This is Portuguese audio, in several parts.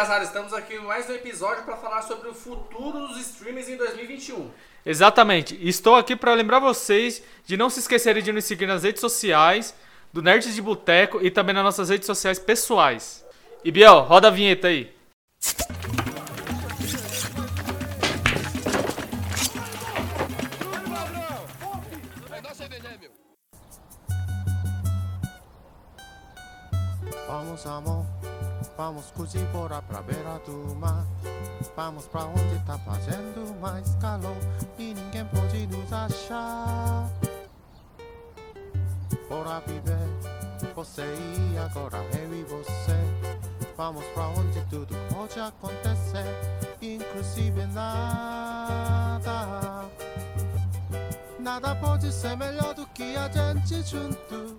Casado, estamos aqui em mais um episódio para falar sobre o futuro dos streamers em 2021. Exatamente. Estou aqui para lembrar vocês de não se esquecerem de nos seguir nas redes sociais, do Nerds de Boteco e também nas nossas redes sociais pessoais. E Biel, roda a vinheta aí. Vamos amor, vamos curtir fora pra beira do mar. Vamos pra onde tá fazendo mais calor e ninguém pode nos achar. Bora viver, você e agora eu e você. Vamos pra onde tudo pode acontecer, inclusive nada. Nada pode ser melhor do que a gente junto.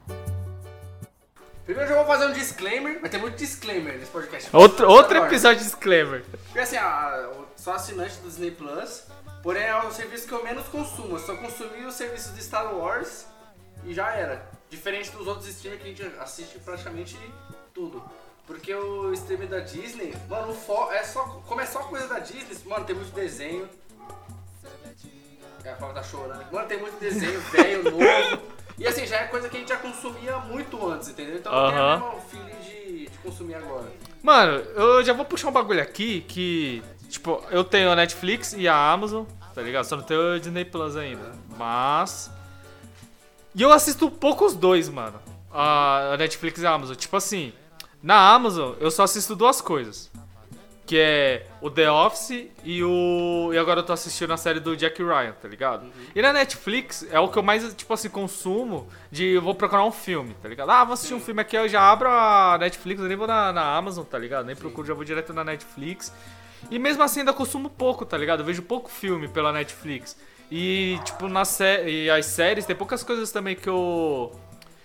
Primeiro eu já vou fazer um disclaimer, vai ter muito disclaimer nesse podcast. Outro, outro Agora, episódio de disclaimer. Porque assim, a, sou assinante do Disney Plus, porém é o serviço que eu menos consumo. Eu só consumi os serviços de Star Wars e já era. Diferente dos outros streamers que a gente assiste praticamente tudo. Porque o streamer da Disney, mano, o é só, como é só coisa da Disney, mano, tem muito desenho. É, a Paula tá chorando. Mano, tem muito desenho velho, novo. E assim, já é coisa que a gente já consumia muito antes, entendeu? Então não tem a mesma feeling de, de consumir agora. Mano, eu já vou puxar um bagulho aqui que, tipo, eu tenho a Netflix e a Amazon, tá ligado? Só não tenho o Disney Plus ainda. Mas. E eu assisto pouco os dois, mano. A Netflix e a Amazon. Tipo assim, na Amazon eu só assisto duas coisas. Que é o The Office e o. E agora eu tô assistindo a série do Jack Ryan, tá ligado? E na Netflix é o que eu mais, tipo assim, consumo de eu vou procurar um filme, tá ligado? Ah, vou assistir um filme aqui, eu já abro a Netflix, eu nem vou na, na Amazon, tá ligado? Nem procuro, já vou direto na Netflix. E mesmo assim ainda consumo pouco, tá ligado? Eu vejo pouco filme pela Netflix. E, tipo, na sé e as séries, tem poucas coisas também que eu.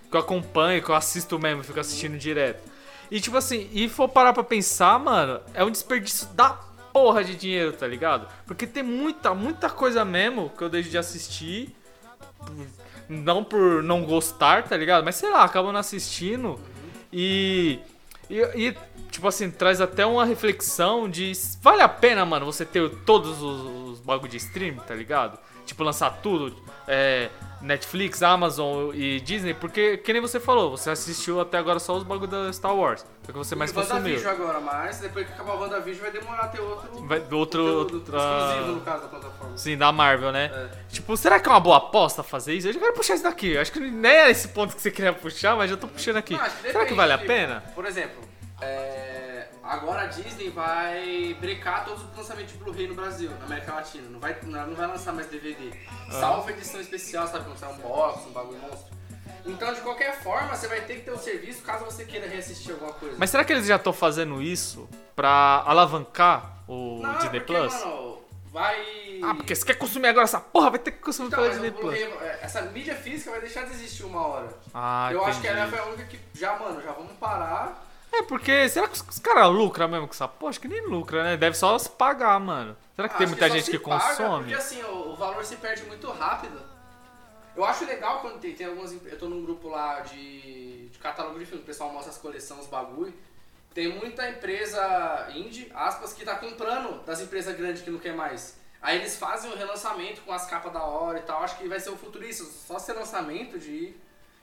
que eu acompanho, que eu assisto mesmo, fico assistindo direto. E tipo assim, e for parar pra pensar, mano, é um desperdício da porra de dinheiro, tá ligado? Porque tem muita, muita coisa mesmo que eu deixo de assistir. Não por não gostar, tá ligado? Mas sei lá, acabo não assistindo. E, e, e, tipo assim, traz até uma reflexão de vale a pena, mano, você ter todos os, os bagulho de stream, tá ligado? Tipo, lançar tudo, é, Netflix, Amazon e Disney, porque, que nem você falou, você assistiu até agora só os bagulho da Star Wars, é o que você mais consumiu. WandaVision agora, mas depois que acabar o WandaVision vai demorar a ter outro. Vai, outro, conteúdo outra... exclusivo no caso da plataforma. Sim, da Marvel, né? É. Tipo, será que é uma boa aposta fazer isso? Eu já quero puxar isso daqui. Acho que nem era esse ponto que você queria puxar, mas eu tô puxando aqui. Não, acho será que depende, vale a tipo, pena? Por exemplo, é, agora a Disney vai brecar todos os lançamentos de Blu-ray no Brasil, na América Latina. Não vai, não vai lançar mais DVD. Salvo edição especial, sabe? Quando sai um box, um bagulho monstro. Então, de qualquer forma, você vai ter que ter o serviço caso você queira reassistir alguma coisa. Mas será que eles já estão fazendo isso pra alavancar o não, Disney porque, Plus? mano, vai... Ah, porque você quer consumir agora essa porra, vai ter que consumir Então, pela Disney Plus. É, essa mídia física vai deixar de existir uma hora. Ah, Eu acho que entendi. ela foi a única que já, mano, já vamos parar. É, porque será que os, caras lucram mesmo com essa porra? Acho que nem lucra, né? Deve só se pagar, mano. Será que tem Acho muita só gente que paga, consome? Porque assim, o, o valor se perde muito rápido. Eu acho legal quando tem, tem algumas. Eu tô num grupo lá de, de catálogo de filme, o pessoal mostra as coleções, os bagulho. Tem muita empresa indie, aspas, que tá comprando das empresas grandes que não quer mais. Aí eles fazem o relançamento com as capas da hora e tal. Acho que vai ser o futuro isso. Só ser lançamento de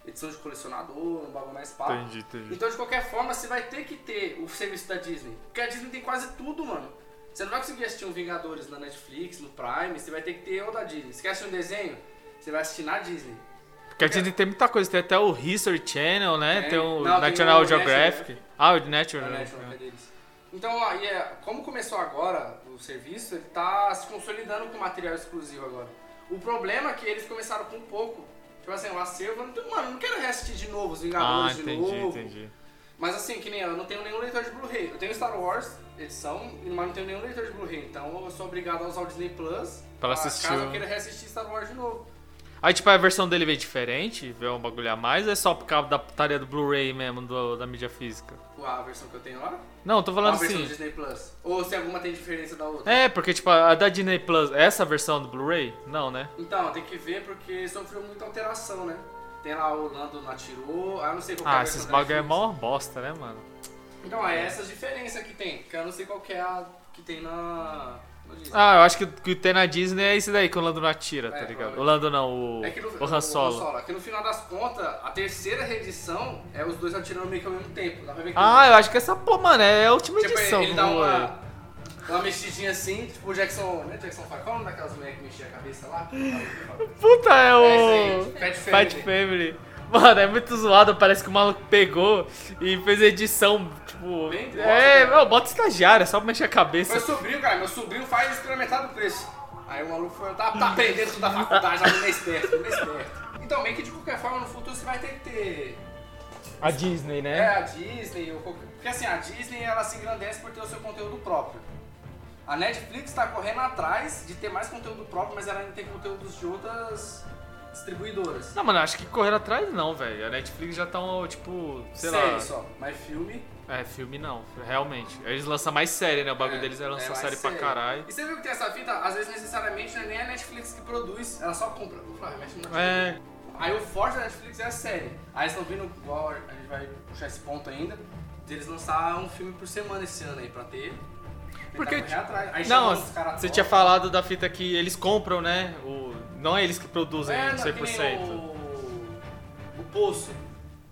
edição de colecionador, um bagulho mais papo. Entendi, entendi. Então, de qualquer forma, você vai ter que ter o serviço da Disney. Porque a Disney tem quase tudo, mano. Você não vai conseguir assistir um Vingadores na Netflix, no Prime, você vai ter que ter o da Disney. Você quer assistir um desenho? Você vai assistir na Disney. Porque a Disney tem muita coisa, tem até o History Channel, né? Tem. Tem o Não, tem National o Geographic. Ah, o National. Na National, que é deles. Então, aí é, como começou agora o serviço, ele tá se consolidando com material exclusivo agora. O problema é que eles começaram com pouco. Tipo assim, o acervo, não mano, não quero reassistir de novo os Ah, Vingadores de entendi, novo. entendi. Mas assim, que nem eu, eu não tenho nenhum leitor de Blu-ray. Eu tenho Star Wars, edição, mas não tenho nenhum leitor de Blu-ray. Então eu sou obrigado a usar o Disney Plus Pra ah, assistir caso eu queira reassistir Star Wars de novo. Aí, tipo, a versão dele veio diferente, veio um bagulho a mais, ou é só por causa da putaria do Blu-ray mesmo, do- da mídia física? A versão que eu tenho lá? Não, tô falando a versão do assim. Disney Plus? Ou se alguma tem diferença da outra? É, porque, tipo, a da Disney Plus, essa versão do Blu-ray? Não, né? Então, tem que ver porque sofreu muita alteração, né? Tem lá o Lando não atirou, ah, não sei qual que é a Ah, esses bagulho é mó bosta, né, mano? Então, é essas diferenças que tem, que eu não sei qual que é a que tem na. Ah, eu acho que o que tem na Disney é esse daí que o Lando não atira, tá É, ligado? provavelmente. O Lando não, o, É que no, o Han Solo. É que no final das contas, a terceira reedição é os dois atirando meio que ao mesmo tempo. Dá pra ver que Ah, eu acho que essa, pô, mano, é a última tipo, edição. ele dá uma, uma mexidinha assim, tipo o Jackson. Não é Jackson 5? Qual é o nome daquelas mulheres que mexia a cabeça lá? Puta, é É o. aí, Fat Fat Family. Mano, é muito zoado, parece que o maluco pegou e fez edição, tipo. Bem é, meu, bota estagiário, é só mexer a Meu cabeça. sobrinho, cara, meu sobrinho faz experimentar do preço. Aí o maluco foi, tá, tá aprendendo tudo da faculdade, já não é esperto, não é esperto. Então, meio que de qualquer forma, no futuro você vai ter que ter A Disney, É, né? a Disney, ou qualquer... porque assim, a Disney ela se engrandece por ter o seu conteúdo próprio. A Netflix tá correndo atrás de ter mais conteúdo próprio, mas ela ainda tem conteúdos de outras distribuidoras. Não, mano, acho que correr atrás não, velho. A Netflix já tá, um, tipo, sei Série lá. só, mas filme. É, filme não, realmente. Eles lançam mais série, né? O bagulho é, deles é lançar mais série pra série. caralho. E você viu que tem essa fita? Às vezes necessariamente não é nem a Netflix que produz, ela só compra. Vou falar, mexe no Netflix. É. Aí o forte da Netflix é a série. Aí eles estão vindo, igual a gente vai puxar esse ponto ainda, de eles lançar um filme por semana esse ano aí pra ter. Porque. Aí Não, você tinha falado da fita que eles compram, né? O, não é eles que produzem É, não, 100%. que nem o, o Poço.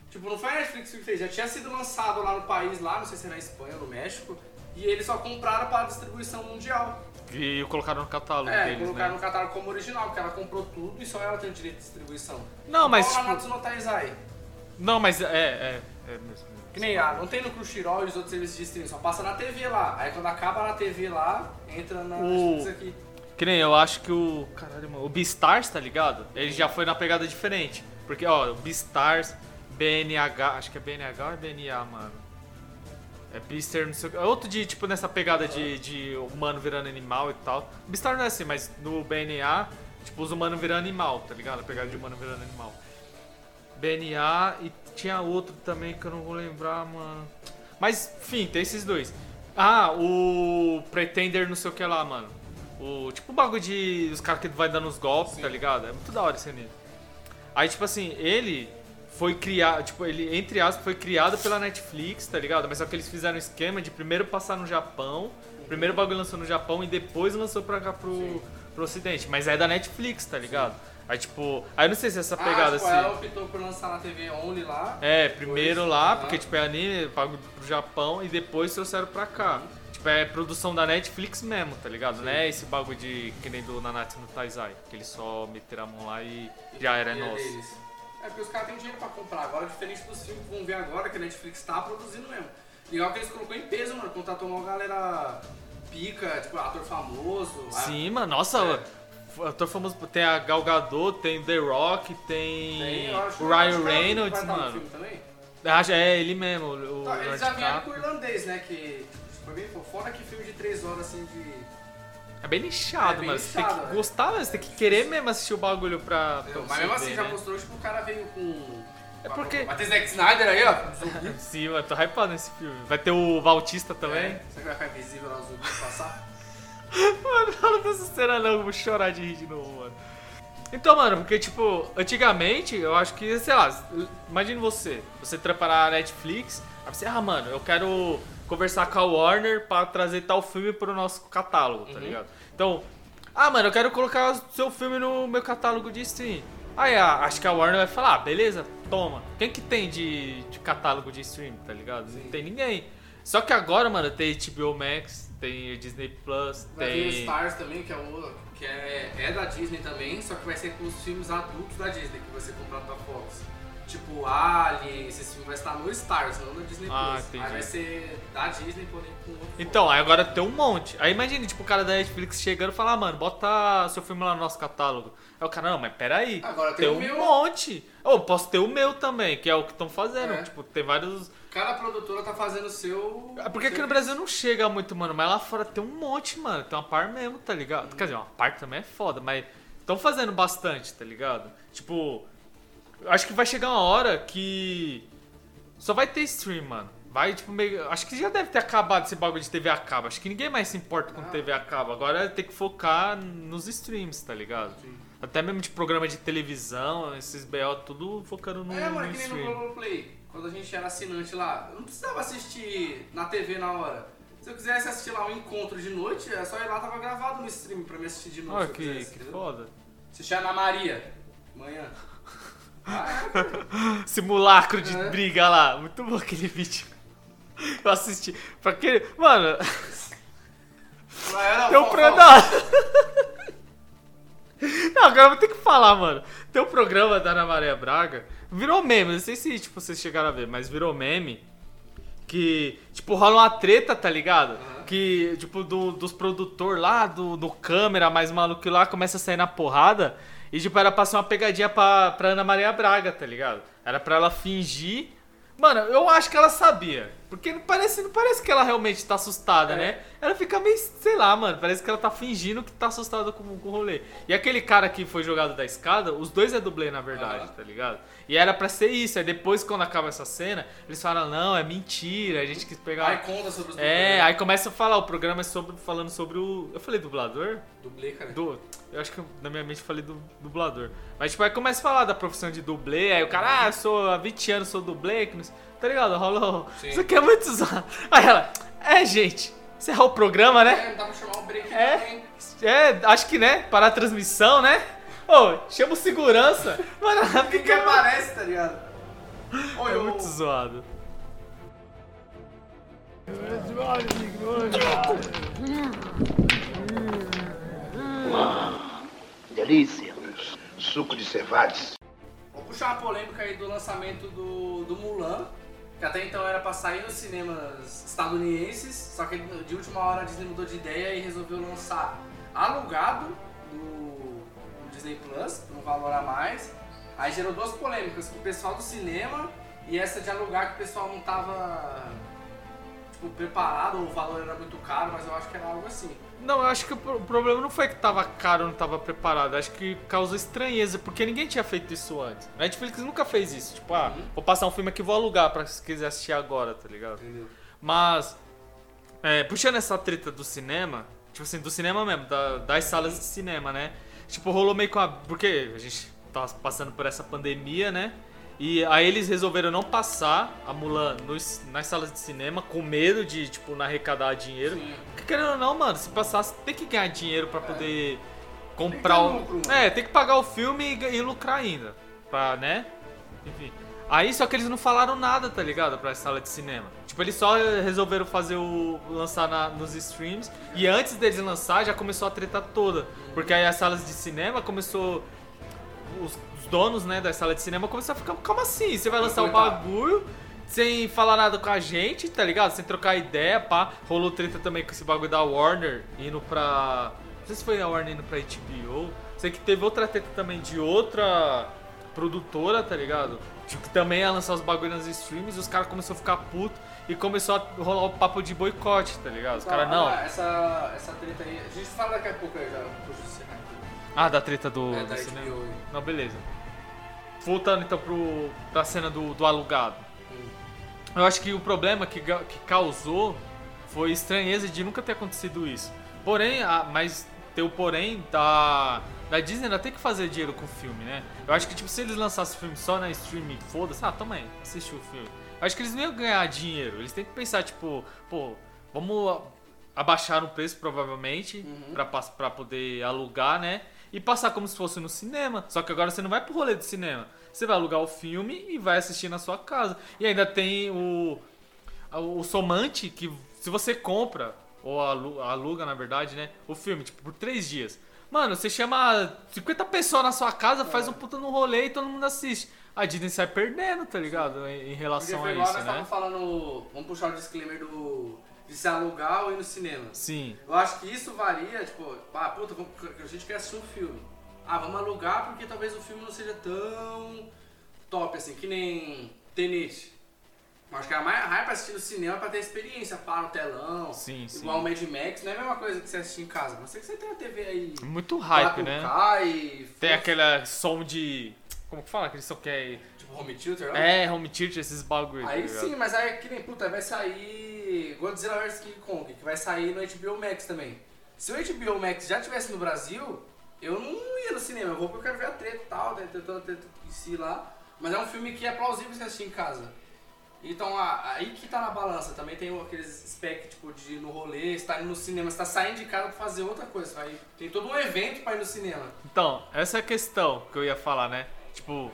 Tipo, não foi a Netflix que fez, já tinha sido lançado lá no país, lá, não sei se era na Espanha ou no México, e eles só compraram para distribuição mundial. E colocaram no catálogo É, deles, colocaram né? no catálogo como original, porque ela comprou tudo e só ela tem o direito de distribuição. Não, mas, Igual a tipo- Natsu no Taizai. Não, mas é, é, é mesmo. Que nem a, não tem no Crunchyroll e os outros serviços de streaming, só passa na TV lá. Aí quando acaba na TV lá, entra na O- Netflix aqui. Que nem eu acho que o. Caralho, mano. O Beastars, tá ligado? Ele já foi na pegada diferente. Porque, ó, o Beastars, BNH. Acho que é BNH ou é BNA, mano? É Beaster, não sei o que. É outro de, tipo, nessa pegada de, de humano virando animal e tal. Beastar não é assim, mas no BNA, tipo, os humanos virando animal, tá ligado? A pegada de humano virando animal. BNA e tinha outro também que eu não vou lembrar, mano. Mas, enfim, tem esses dois. Ah, o Pretender não sei o que lá, mano. O, tipo o bagulho de. Os caras que vai dando os golpes, tá ligado? É muito da hora esse anime. Aí, tipo assim, ele foi criado, tipo, ele, entre aspas, foi criado pela Netflix, tá ligado? Mas só que eles fizeram um esquema de primeiro passar no Japão, primeiro o bagulho lançou no Japão e depois lançou pra cá pro, pro ocidente. Mas é da Netflix, tá ligado? Aí, tipo, aí eu não sei se essa pegada ah, tipo, assim. ela optou por lançar na TV Only lá. É, primeiro lá, porque tipo é anime, pago pro Japão e depois trouxeram pra cá. Tipo, é produção da Netflix mesmo, tá ligado? Não é esse bagulho de que nem do Nanatsu no Taizai, que eles só meteram a mão lá e já era é nosso. deles. É porque os caras têm dinheiro pra comprar. Agora, diferente dos filmes que vão ver agora, que a Netflix tá produzindo mesmo. Legal que eles colocou em peso, mano. Contratou uma galera pica, tipo, ator famoso. Sim, mano, nossa, É. ator famoso, tem a Gal Gadot, tem The Rock, tem, Tem, o Ryan Reynolds, mano. Ah, é ele mesmo, o Tá, eles já vieram com o irlandês, né? Que foi bem fora que filme de 3 horas assim de. É bem nichado, É bem mano. Você tem que é. gostar, mas você tem que querer mesmo assistir o bagulho pra. pra Mas você mesmo assim ver, já né? mostrou, tipo, o cara veio com. É porque- Vai ter Zack Snyder aí, ó. Sim, mano, tô hypado nesse filme. Vai ter o Bautista também. É, Será que vai ficar invisível lá o zumbi passar? Mano, fala dessa cena não, eu vou chorar de rir de novo, mano. Então, mano, porque, tipo, antigamente, eu acho que, sei lá, imagine você, você trampa na Netflix, aí você, ah, mano, eu quero conversar com a Warner pra trazer tal filme pro nosso catálogo, tá ligado? Então, ah, mano, eu quero colocar o seu filme no meu catálogo de stream. Aí, acho que a Warner vai falar, ah, beleza, toma. Quem que tem de, de catálogo de stream, tá ligado? Não tem ninguém. Só que agora, mano, tem HBO Max, tem Disney Plus, Vai ter o tem... Stars também, que é o. que é, é da Disney também, só que vai ser com os filmes adultos da Disney, que vai ser comprado da Fox. Tipo, Alien, esses filmes vai estar no Stars, não no Disney Ah, Plus. entendi. Aí vai ser da Disney, porém com outro Então, aí agora tem um monte. Aí imagina, tipo, o cara da Netflix chegando e falar, ah, mano, bota seu filme lá no nosso catálogo. Aí o cara, não, mas peraí. Agora tem o um meu. monte. Ou posso ter o meu também, que é o que estão fazendo. É. Tipo, tem vários. Cada produtora tá fazendo o seu. É porque aqui no Brasil não chega muito, mano. Mas lá fora tem um monte, mano. Tem uma par mesmo, tá ligado? Quer dizer, uma par também é foda, mas estão fazendo bastante, tá ligado? Tipo, acho que vai chegar uma hora que só vai ter stream, mano. Vai, tipo, meio. Acho que já deve ter acabado esse bagulho de TV a cabo. Acho que ninguém mais se importa com Ah. TV a cabo. Agora tem que focar nos streams, tá ligado? Sim. Até mesmo de programa de televisão, esses BO, tudo focando no, É, mano, no que nem no. Globoplay. quando a gente era assinante lá, eu não precisava assistir na TV na hora. Se eu quisesse assistir lá um encontro de noite, é só ir lá, tava gravado no stream pra me assistir de noite. Olha se eu que, quisesse, que foda. Assistir a Ana Maria, manhã. Simulacro de briga lá. Muito bom aquele vídeo. Eu assisti. Pra aquele. Mano, não, tem um programa. Não, agora eu vou ter que falar, mano. Tem um programa da Ana Maria Braga. Virou meme, não sei se tipo, vocês chegaram a ver, mas virou meme. Que, tipo, rola uma treta, tá ligado? Aham. Que, tipo, do, dos produtor lá, do, do câmera mais maluco lá, começa a sair na porrada. E, tipo, era pra ser uma pegadinha pra, pra Ana Maria Braga, tá ligado? Era pra ela fingir. Mano, eu acho que ela sabia. Porque não parece, não parece que ela realmente tá assustada, É. né? Ela fica meio, sei lá, mano. Parece que ela tá fingindo que tá assustada com, com o rolê. E aquele cara que foi jogado da escada, os dois é dublê, na verdade, Aham. tá ligado? E era pra ser isso. Aí depois, quando acaba essa cena, eles falam, não, é mentira, a gente quis pegar. Aí conta sobre os É, aí começa a falar, o programa é sobre, falando sobre o. Eu falei dublador? Dublê, cara. Du... Eu acho que na minha mente eu falei do dublador. Mas tipo, aí começa a falar da profissão de dublê, aí o cara, ah, eu sou há 20 anos, sou dublê, que não tá ligado? Sim. Isso aqui é muito zoado. Aí ela, é gente, encerrar o programa, né? É, dá pra chamar um break É. também. É, acho que né, parar a transmissão, né? Ô, chama o segurança. Mano, ela Ninguém fica. aparece, tá ligado? Oi, É eu... muito zoado. Delícia. Suco de cevades. Vou puxar uma polêmica aí do lançamento do, do Mulan, que até então era pra sair nos cinemas estadunidenses, só que de última hora a Disney mudou de ideia e resolveu lançar alugado Disney Plus, por um valor a mais. Aí gerou duas polêmicas, com o pessoal do cinema e essa de alugar que o pessoal não tava tipo, preparado, ou o valor era muito caro, mas eu acho que era algo assim. Não, eu acho que o pro- o problema não foi que tava caro ou não tava preparado. Acho que causou estranheza, porque ninguém tinha feito isso antes. A Netflix nunca fez isso. Tipo, ah, Uhum. vou passar um filme aqui e vou alugar pra se quiser assistir agora, tá ligado? Entendeu? Mas, é, puxando essa treta do cinema, tipo assim, do cinema mesmo, da- das salas de cinema, né? Tipo, rolou meio com a. Porque a gente tá passando por essa pandemia, né? E aí eles resolveram não passar a Mulan nos- nas salas de cinema com medo de, tipo, não arrecadar dinheiro. Sim. Porque querendo ou não, mano, se passasse, tem que ganhar dinheiro pra poder comprar ter o. lucro. É, tem que pagar o filme e, e lucrar ainda. Pra, né? Enfim. Aí só que eles não falaram nada, tá ligado? Pra sala de cinema. Tipo, eles só resolveram fazer o. lançar na- nos streams. E antes deles lançar, já começou a treta toda. Porque aí as salas de cinema começou. Os, os donos, né, da sala de cinema começaram a ficar. Como assim? Você vai lançar o Coitado. bagulho sem falar nada com a gente, tá ligado? Sem trocar ideia, pá. Rolou treta também com esse bagulho da Warner indo pra. Não sei se foi a Warner indo pra HBO. Sei que teve outra treta também de outra produtora, tá ligado? Que também ia lançar os bagulhos nas streams e os caras começaram a ficar puto e começou a rolar o papo de boicote, tá ligado? Os caras, não. Ah, Essa, essa treta aí, a gente fala daqui a pouco aí já, puxa esse aqui. Ah, da treta do, É, do da cinema. HBO. Não, beleza. Voltando então pro, pra cena do, do alugado. Eu acho que o problema que, que causou foi estranheza de nunca ter acontecido isso. Porém, a- mas tem o porém da, da Disney ainda tem que fazer dinheiro com o filme, né? Eu acho que tipo, se eles lançassem o filme só na streaming, foda-se, ah, toma aí, assiste o filme. Eu acho que eles não iam ganhar dinheiro. Eles têm que pensar, tipo, pô, vamos abaixar o preço provavelmente Uhum. pra, pra poder alugar, né? E passar como se fosse no cinema. Só que agora você não vai pro rolê do cinema. Você vai alugar o filme e vai assistir na sua casa. E ainda tem o, o somante que se você compra, ou alu- aluga na verdade, né? O filme, tipo, por três dias. Mano, você chama 50 pessoas na sua casa, faz um puta no rolê e todo mundo assiste. A Disney sai perdendo, tá ligado? Em, em Porque relação foi a igual isso, nós né? estávamos falando, vamos puxar o disclaimer do de se alugar ou ir no cinema. Sim. Eu acho que isso varia, tipo, ah, puta, a gente quer assistir um filme. Ah, vamos alugar porque talvez o filme não seja tão top assim, que nem Tenet. Acho que a mais raia pra assistir no cinema é pra ter experiência, pá, no telão. Sim. Igual o Mad Max, não é a mesma coisa que você assistir em casa. Mas sei que você tem uma TV aí. Muito hype, né? 4K e. Tem aquele som de. Como que fala? Aquele som que é. Tipo, home theater, né? É, home theater, esses bagulho. Aí tá sim, mas aí que nem, puta, vai sair Godzilla vs King Kong, que vai sair no HBO Max também. Se o HBO Max já tivesse no Brasil, eu não ia no cinema, eu vou porque eu quero ver a treta e tal, né, tentando treta em si lá. Mas é um filme que é plausível você assistir em casa. Então a- aí que tá na balança. Também tem aqueles spec tipo de ir no rolê, você tá indo no cinema, você tá saindo de casa pra fazer outra coisa. Vai, tem todo um evento pra ir no cinema. Então, essa é a questão que eu ia falar, né? Tipo,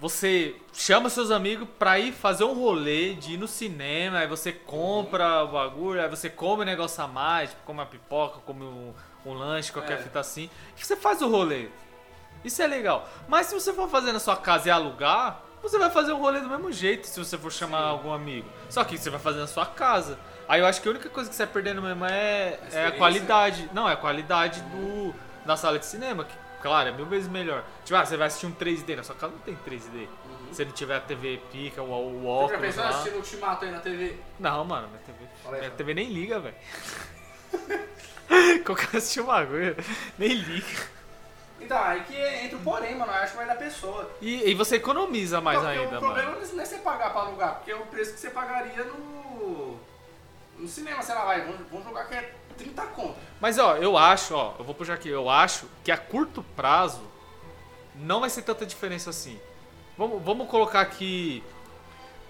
você chama seus amigos pra ir fazer um rolê de ir no cinema, aí você compra o bagulho, aí você come um negócio a mais, tipo, come uma pipoca, come um, um lanche, qualquer É. fita assim. E você faz o rolê. Isso é legal. Mas se você for fazer na sua casa e alugar, você vai fazer um rolê do mesmo jeito se você for chamar algum amigo. Só que você vai fazer na sua casa. Aí eu acho que a única coisa que você vai perdendo mesmo é, é a qualidade. Não, é a qualidade do, da sala de cinema, que, claro, é mil vezes melhor. Tipo, ah, você vai assistir um 3D, na sua casa não tem 3D. Se não tiver a TV pica, o, o Você já óculos pensou lá. assistir o Ultimato aí na TV? Não, mano, minha TV, aí, minha. TV nem liga, velho. Qualquer assistir um bagulho, nem liga. Então, aí que entra o porém, mano. Eu acho que vai da pessoa. E, e você economiza mais Porque ainda, o problema mano. não é você pagar pra alugar, porque é o preço que você pagaria no. No cinema, sei lá, vai, vamos, vamos jogar que é 30 conto. Mas ó, eu acho, ó, eu vou puxar aqui, eu acho que a curto prazo não vai ser tanta diferença assim. Vamos, vamos colocar aqui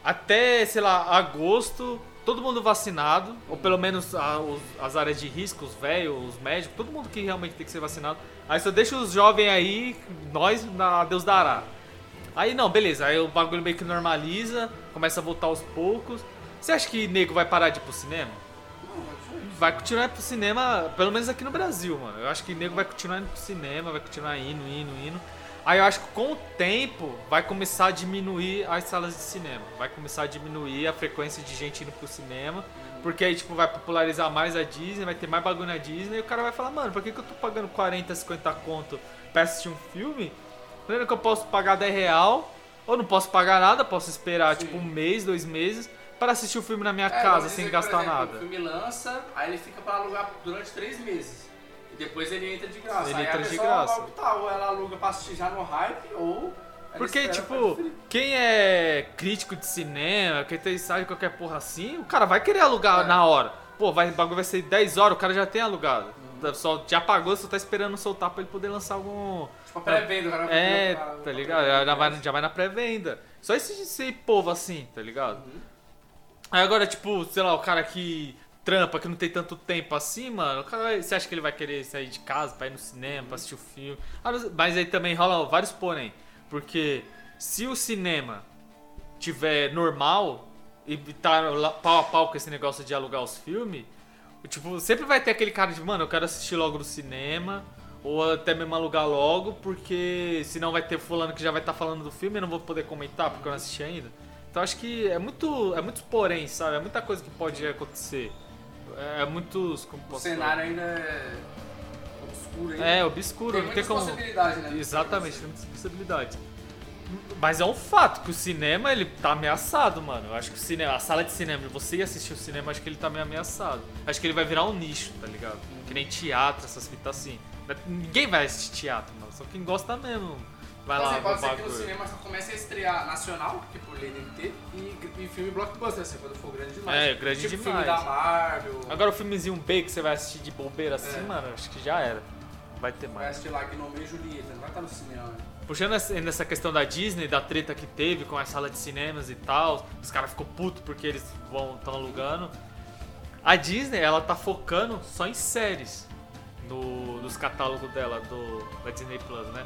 até, sei lá, agosto, todo mundo vacinado, ou pelo menos a- os- as áreas de risco, os velhos, os médicos, todo mundo que realmente tem que ser vacinado. Aí só deixa os jovens aí, nós, na Deus dará. Aí não, beleza, aí o bagulho meio que normaliza, começa a voltar aos poucos. Você acha que nego vai parar de ir pro cinema? Vai continuar pro cinema, pelo menos aqui no Brasil, mano. Eu acho que nego vai continuar indo pro cinema, vai continuar indo, indo, indo. Aí eu acho que com o tempo vai começar a diminuir as salas de cinema. Vai começar a diminuir a frequência de gente indo pro cinema. Porque aí, tipo, vai popularizar mais a Disney, vai ter mais bagulho na Disney. E o cara vai falar, mano, por que, que eu tô pagando 40, 50 conto pra assistir um filme? Lembra que eu posso pagar 10 real, ou não posso pagar nada, posso esperar, Sim. tipo, um mês, dois meses, para assistir o filme na minha É, casa, sem que, gastar exemplo, nada. O filme lança, aí ele fica pra alugar durante três meses. Depois ele entra de graça. Ele aí entra de graça. optar, ou ela aluga pra assistir já no hype, ou. Porque, pra tipo, quem é crítico de cinema, quem tem sabe qualquer porra assim, o cara vai querer alugar É. na hora. Pô, vai, o bagulho vai ser 10 horas, o cara já tem alugado. Uhum. Só já pagou, só tá esperando soltar pra ele poder lançar algum. Tipo, a pré-venda, o cara vai É, comprar- tá ligado? Já vai, já vai na pré-venda. Só esse, esse povo assim, tá ligado? Uhum. Aí agora, tipo, sei lá, o cara que trampa, que não tem tanto tempo assim, mano, você acha que ele vai querer sair de casa pra ir no cinema, pra assistir o filme? Ah, mas- aí também rola vários porém. Porque se o cinema tiver normal e tá pau a pau com esse negócio de alugar os filmes, tipo, sempre vai ter aquele cara de, mano, eu quero assistir logo no cinema, ou até mesmo alugar logo, porque senão vai ter fulano que já vai estar falando do filme e não vou poder comentar porque eu não assisti ainda. Então acho que é muito, é muito porém, sabe? É muita coisa que pode acontecer. É, é muitos, como O cenário ainda é obscuro ainda. É, obscuro, tem não tem como... possibilidades, né? Exatamente, tem muitas possibilidades. Mas é um fato que o cinema ele tá ameaçado, mano. Eu acho que o cinema, a sala de cinema, você ir assistir o cinema, acho que ele tá meio ameaçado. Acho que ele vai virar um nicho, tá ligado? Que nem teatro, essas fitas assim. Ninguém vai assistir teatro, mano. Só quem gosta mesmo. Vai lá, assim, pode ser que no cinema só comece a estrear nacional, porque por lei tem que ter, e, e filme blockbuster, assim, quando for grande demais. É, grande tipo demais. filme da Marvel, Agora o filmezinho B que você vai assistir de bobeira assim, É. mano, acho que já era. Vai ter vai mais. assistir lá Gnome e Julieta, não vai estar no cinema, né? Puxando essa- nessa questão da Disney, da treta que teve com a sala de cinemas e tal, os caras ficou puto porque eles vão estão alugando. A Disney, ela tá focando só em séries no, nos catálogos dela, do, da Disney Plus, né?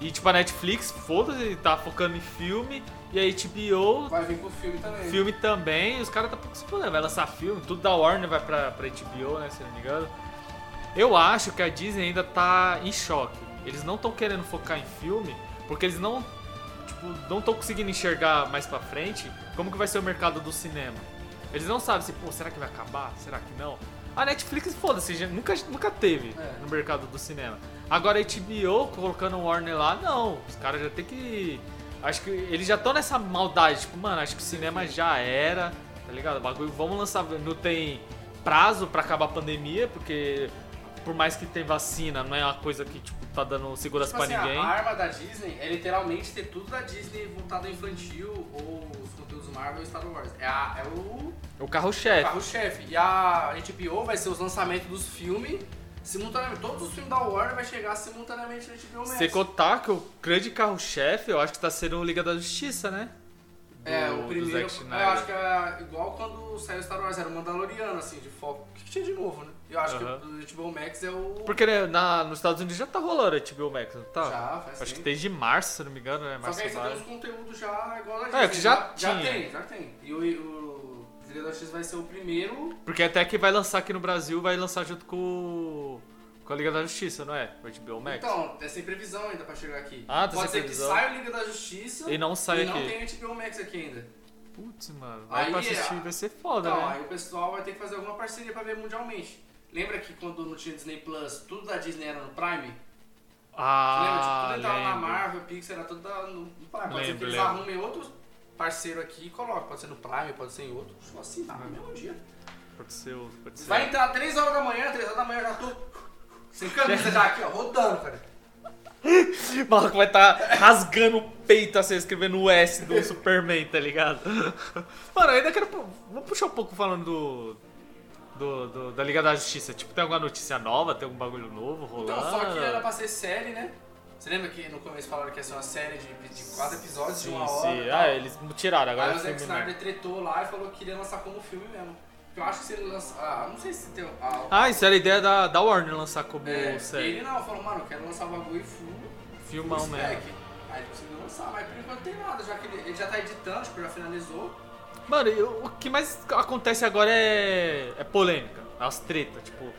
E tipo, a Netflix, foda-se, tá focando em filme, e a HBO, Vai vir pro filme também. filme também, e os caras tá pouco se fudendo, vai lançar filme, tudo da Warner vai pra, pra HBO, né, se não me engano. Eu acho que a Disney ainda tá em choque. Eles não estão querendo focar em filme, porque eles não, tipo, não estão conseguindo enxergar mais pra frente como que vai ser o mercado do cinema. Eles não sabem se, pô, será que vai acabar? Será que não? A Netflix, foda-se, nunca, nunca teve É. no mercado do cinema. Agora a HBO, colocando o Warner lá, não. Os caras já tem que... Acho que eles já estão nessa maldade, tipo, mano, acho que o cinema já era, tá ligado? O bagulho, vamos lançar, não tem prazo pra acabar a pandemia, porque por mais que tem vacina, não é uma coisa que, tipo, tá dando segurança Tipo pra assim, ninguém. A arma da Disney é literalmente ter tudo da Disney voltado ao infantil ou os conteúdos Marvel e Star Wars. É, a- é o O carro-chefe. carro-chefe. E a HBO vai ser os lançamentos dos filmes simultaneamente. Todos os filmes da Warner vai chegar simultaneamente na HBO Max. Sem contar que o grande carro-chefe, eu acho que tá sendo o Liga da Justiça, né? É, o do primeiro. Zack Eu Snyder. acho que é igual quando saiu Star Wars, era o Mandaloriano, assim, de foco. O que, que tinha de novo, né? Eu acho que o HBO Max é o. Porque né, na, nos Estados Unidos já tá rolando a HBO Max, não tá? Já, faz Acho que tempo. desde março, se não me engano, né? Só Março que aí você tem uns conteúdos já igual a É, Disney, que já Já tinha. tem, já tem. E o, o Liga da X vai ser o primeiro. Porque até que vai lançar aqui no Brasil, vai lançar junto com, o- com a Liga da Justiça, não é? O HBO Max. Então, é sem previsão ainda pra chegar aqui. Ah, tá Pode sem ser previsão. que saia o Liga da Justiça E não sai e não aqui. tem HBO Max aqui ainda. Putz, mano, vai Aí, pra assistir, é- vai ser foda, Então, né? aí o pessoal vai ter que fazer alguma parceria pra ver mundialmente. Lembra que quando não tinha Disney Plus, tudo da Disney era no Prime? Lembra? Tipo, Ah, tudo entrava na lembro. Marvel, Pixar, era tudo da- no, no Prime. Pode ser que Lembro, eles lembro. arrumem outro parceiro aqui e colocam. Pode ser no Prime, pode ser em outro. Só assinar no mesmo dia. Pode ser, outro, pode ser. Vai entrar 3 horas da manhã, 3 horas da manhã eu já tô sem camisa já aqui, ó, rodando, cara. O maluco vai estar rasgando o peito assim, escrevendo o S do Superman, tá ligado? Mano, ainda quero. Vamos puxar um pouco falando do. do, do- da Liga da Justiça. Tipo, tem alguma notícia nova? Tem algum bagulho novo rolando? Então, só que era pra ser série, né? Você lembra que no começo falaram que ia ser uma série de, de 4 episódios de Sim, uma hora? sim. Ah, eles tiraram agora. Aí é o Zack? Snyder tretou lá e falou que queria lançar como filme mesmo. Eu acho que se ele lançar. Ah, não sei se tem. Ah, Ah, isso era a ideia da, da Warner lançar como é, série. ele não, falou, mano, eu quero lançar o bagulho full. Filmão full mesmo. Aí ele conseguiu lançar, mas por enquanto não tem nada, já que ele, ele já tá editando, tipo, já finalizou. Mano, eu- o que mais acontece agora é, é polêmica, as tretas. Tipo,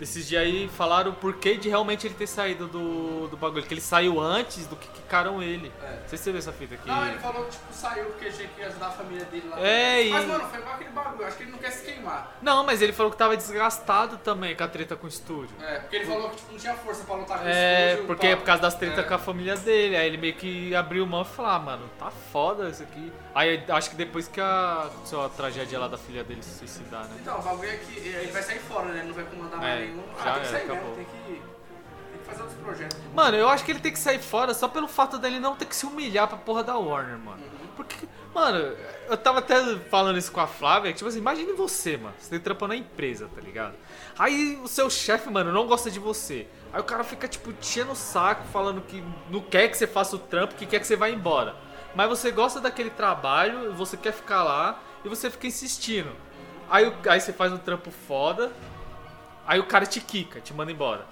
esses dias aí falaram o porquê de realmente ele ter saído do, do bagulho. Que ele saiu antes do que quicaram ele. É. Não sei se você viu essa fita aqui. Não, ele falou que tipo, saiu porque tinha que ajudar a família dele lá. É, Mas, e- mano, foi igual aquele bagulho, acho que ele não quer se queimar. Não, mas ele falou que tava desgastado também com a treta com o estúdio. É, porque ele falou que tipo, não tinha força pra lutar com o É, estúdio. porque é pra- por causa das tretas É. com a família dele. Aí ele meio que abriu mão e falou: ah, mano, tá foda isso aqui. Aí acho que depois que a, aconteceu a tragédia lá da filha dele se suicidar, né? Então, o bagulho é que ele vai sair fora, né? Ele não vai comandar É, mais nenhum. já Ah, tem que era, sair acabou. mesmo, tem que, tem que fazer outros projetos. Mano, eu acho que ele tem que sair fora só pelo fato dele não ter que se humilhar pra porra da Warner, mano. Uhum. Porque, mano, eu tava até falando isso com a Flávia, que, tipo assim, imagine você, mano. Você tá trampando na empresa, tá ligado? Aí o seu chefe, mano, não gosta de você. Aí o cara fica, tipo, enchendo o saco, falando que não quer que você faça o trampo, que quer que você vá embora. Mas você gosta daquele trabalho, você quer ficar lá e você fica insistindo. Aí, aí você faz um trampo foda, Aí o cara te quica, te manda embora.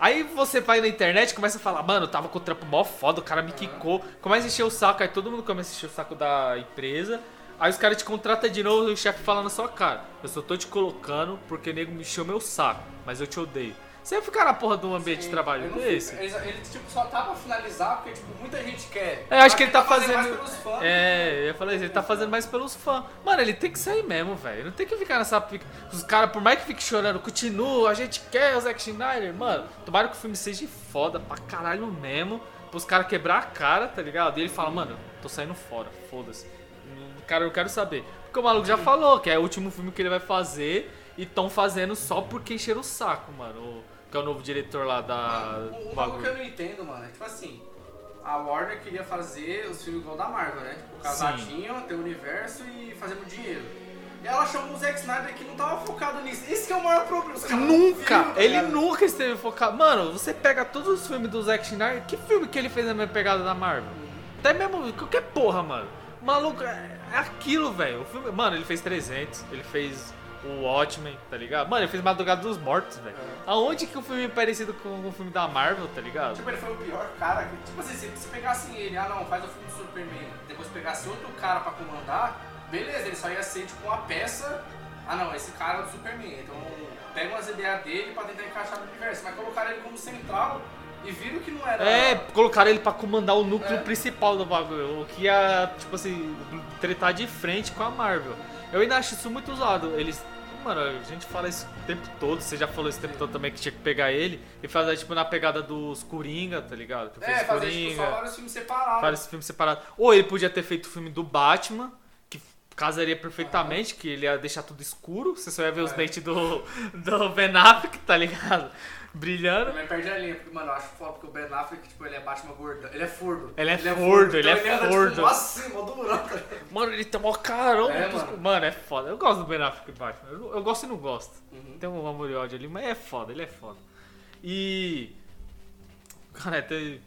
Aí você vai na internet e começa a falar, mano, eu tava com o trampo mó foda, o cara me quicou. Começa a encher o saco, aí todo mundo começa a encher o saco da empresa. Aí os caras te contratam de novo e o chefe fala na sua cara. Eu só tô te colocando porque o nego me encheu meu saco, mas eu te odeio. Você ficar na porra de um ambiente de trabalho não desse? ele, ele, tipo, só tá pra finalizar porque tipo, muita gente quer. É, acho que ele tá mais fazendo. pelos fãs. É, eu ia falar isso, ele tá fazendo mais pelos fãs. Mano, ele tem que sair mesmo, velho. Não tem que ficar nessa. Os caras, por mais que fique chorando, continua, a gente quer o Zack Schneider. Mano, tomara que o filme seja foda pra caralho mesmo. Pros caras quebrar a cara, tá ligado? E ele fala, mano, tô saindo fora, foda-se. Hum, Cara, eu quero saber. Porque o maluco já falou que é o último filme que ele vai fazer e tão fazendo só porque encheram o saco, mano. O- que é o novo diretor lá da. Um, um bagulho que eu não entendo, mano, é tipo assim. A Warner queria fazer os filmes igual da Marvel, né? Tipo, casadinho, ter o universo e fazer muito dinheiro. E ela chamou o Zack Snyder que não tava focado nisso. Esse que é o maior problema. Não Nunca! tá ele ligado? nunca esteve focado. Mano, você pega todos os filmes do Zack Snyder. Que filme que ele fez na minha pegada da Marvel? Até mesmo qualquer porra, mano. Maluco, é, é aquilo, velho. O mano, ele fez 300, ele fez o Watchmen, tá ligado? Mano, ele fez Madrugada dos Mortos, velho. Aonde que o filme é parecido com o filme da Marvel, tá ligado? Tipo, ele foi o pior cara. que- Tipo assim, se, se pegasse ele, ah não, faz o filme do Superman, depois pegasse outro cara pra comandar, beleza, ele só ia ser tipo uma peça. Ah não, esse cara é o Superman. Então pega umas ideias dele pra tentar encaixar no universo. Mas colocaram ele como central e viram que não era. É, colocaram ele pra comandar o núcleo É. principal do bagulho. O que ia, tipo assim, tretar de frente com a Marvel. Eu ainda acho isso muito usado. Eles. Mano, a gente fala isso o tempo todo. Você já falou isso o tempo todo também que tinha que pegar ele e fazer, tipo, na pegada dos Coringa, tá ligado? Que É, fez fazer tipo, só vários filmes separados. vários filmes separados. Ou ele podia ter feito o filme do Batman, que casaria perfeitamente, que ele ia deixar tudo escuro. Você só ia ver os É. dentes do, do Ben Affleck, tá ligado? Brilhando. Também perde a linha, porque, mano, eu acho foda porque o Ben Affleck, tipo, ele é Batman gordo. Ele é furdo. Ele é furdo, ele é então anda, furdo. Tipo, assim, mó durão, tá? Mano, ele tem mó carão. É, mano. mano. é foda. Eu gosto do Ben Affleck e Batman. Eu, eu gosto e não gosto. Uhum. Tem um amor e ódio ali, mas é foda, ele é foda. E. Cara, tem-.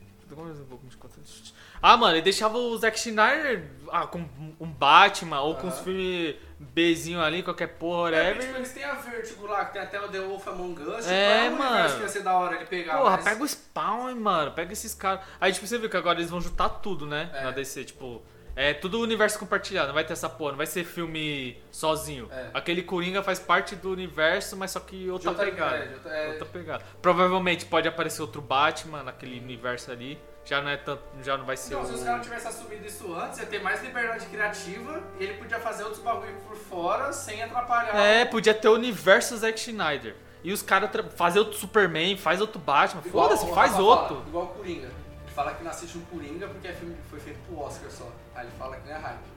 Ah, mano, ele deixava o Zack Schneider ah, com um Batman ou com os filmes Bzinho ali, qualquer porra, É, whatever. tipo, eles têm a Vertigo lá, que tem até o The Wolf Among Us. É, tipo, um mano. que ia ser da hora ele pegar. Porra, mas... pega o Spawn, mano. Pega esses caras. Aí, tipo, você viu que agora eles vão juntar tudo, né? É. Na DC, tipo. É tudo universo compartilhado, não vai ter essa porra, não vai ser filme sozinho. É. Aquele Coringa faz parte do universo, mas só que outra, outra- pegada. é, outra- é. Outra pegada. Provavelmente pode aparecer outro Batman naquele universo ali. Já não é tanto. Já não vai ser Então, o. se os caras tivessem assumido isso antes, ia ter mais liberdade criativa e ele podia fazer outros bagulho por fora sem atrapalhar. É, podia ter o universo Zack Schneider. E os caras fazer outro Superman, faz outro Batman. Foda-se, faz Rafa outro. Fala, igual o Coringa. Ele fala que não assiste o Coringa porque é filme que foi feito pro Oscar só. Aí ele fala que não é hype.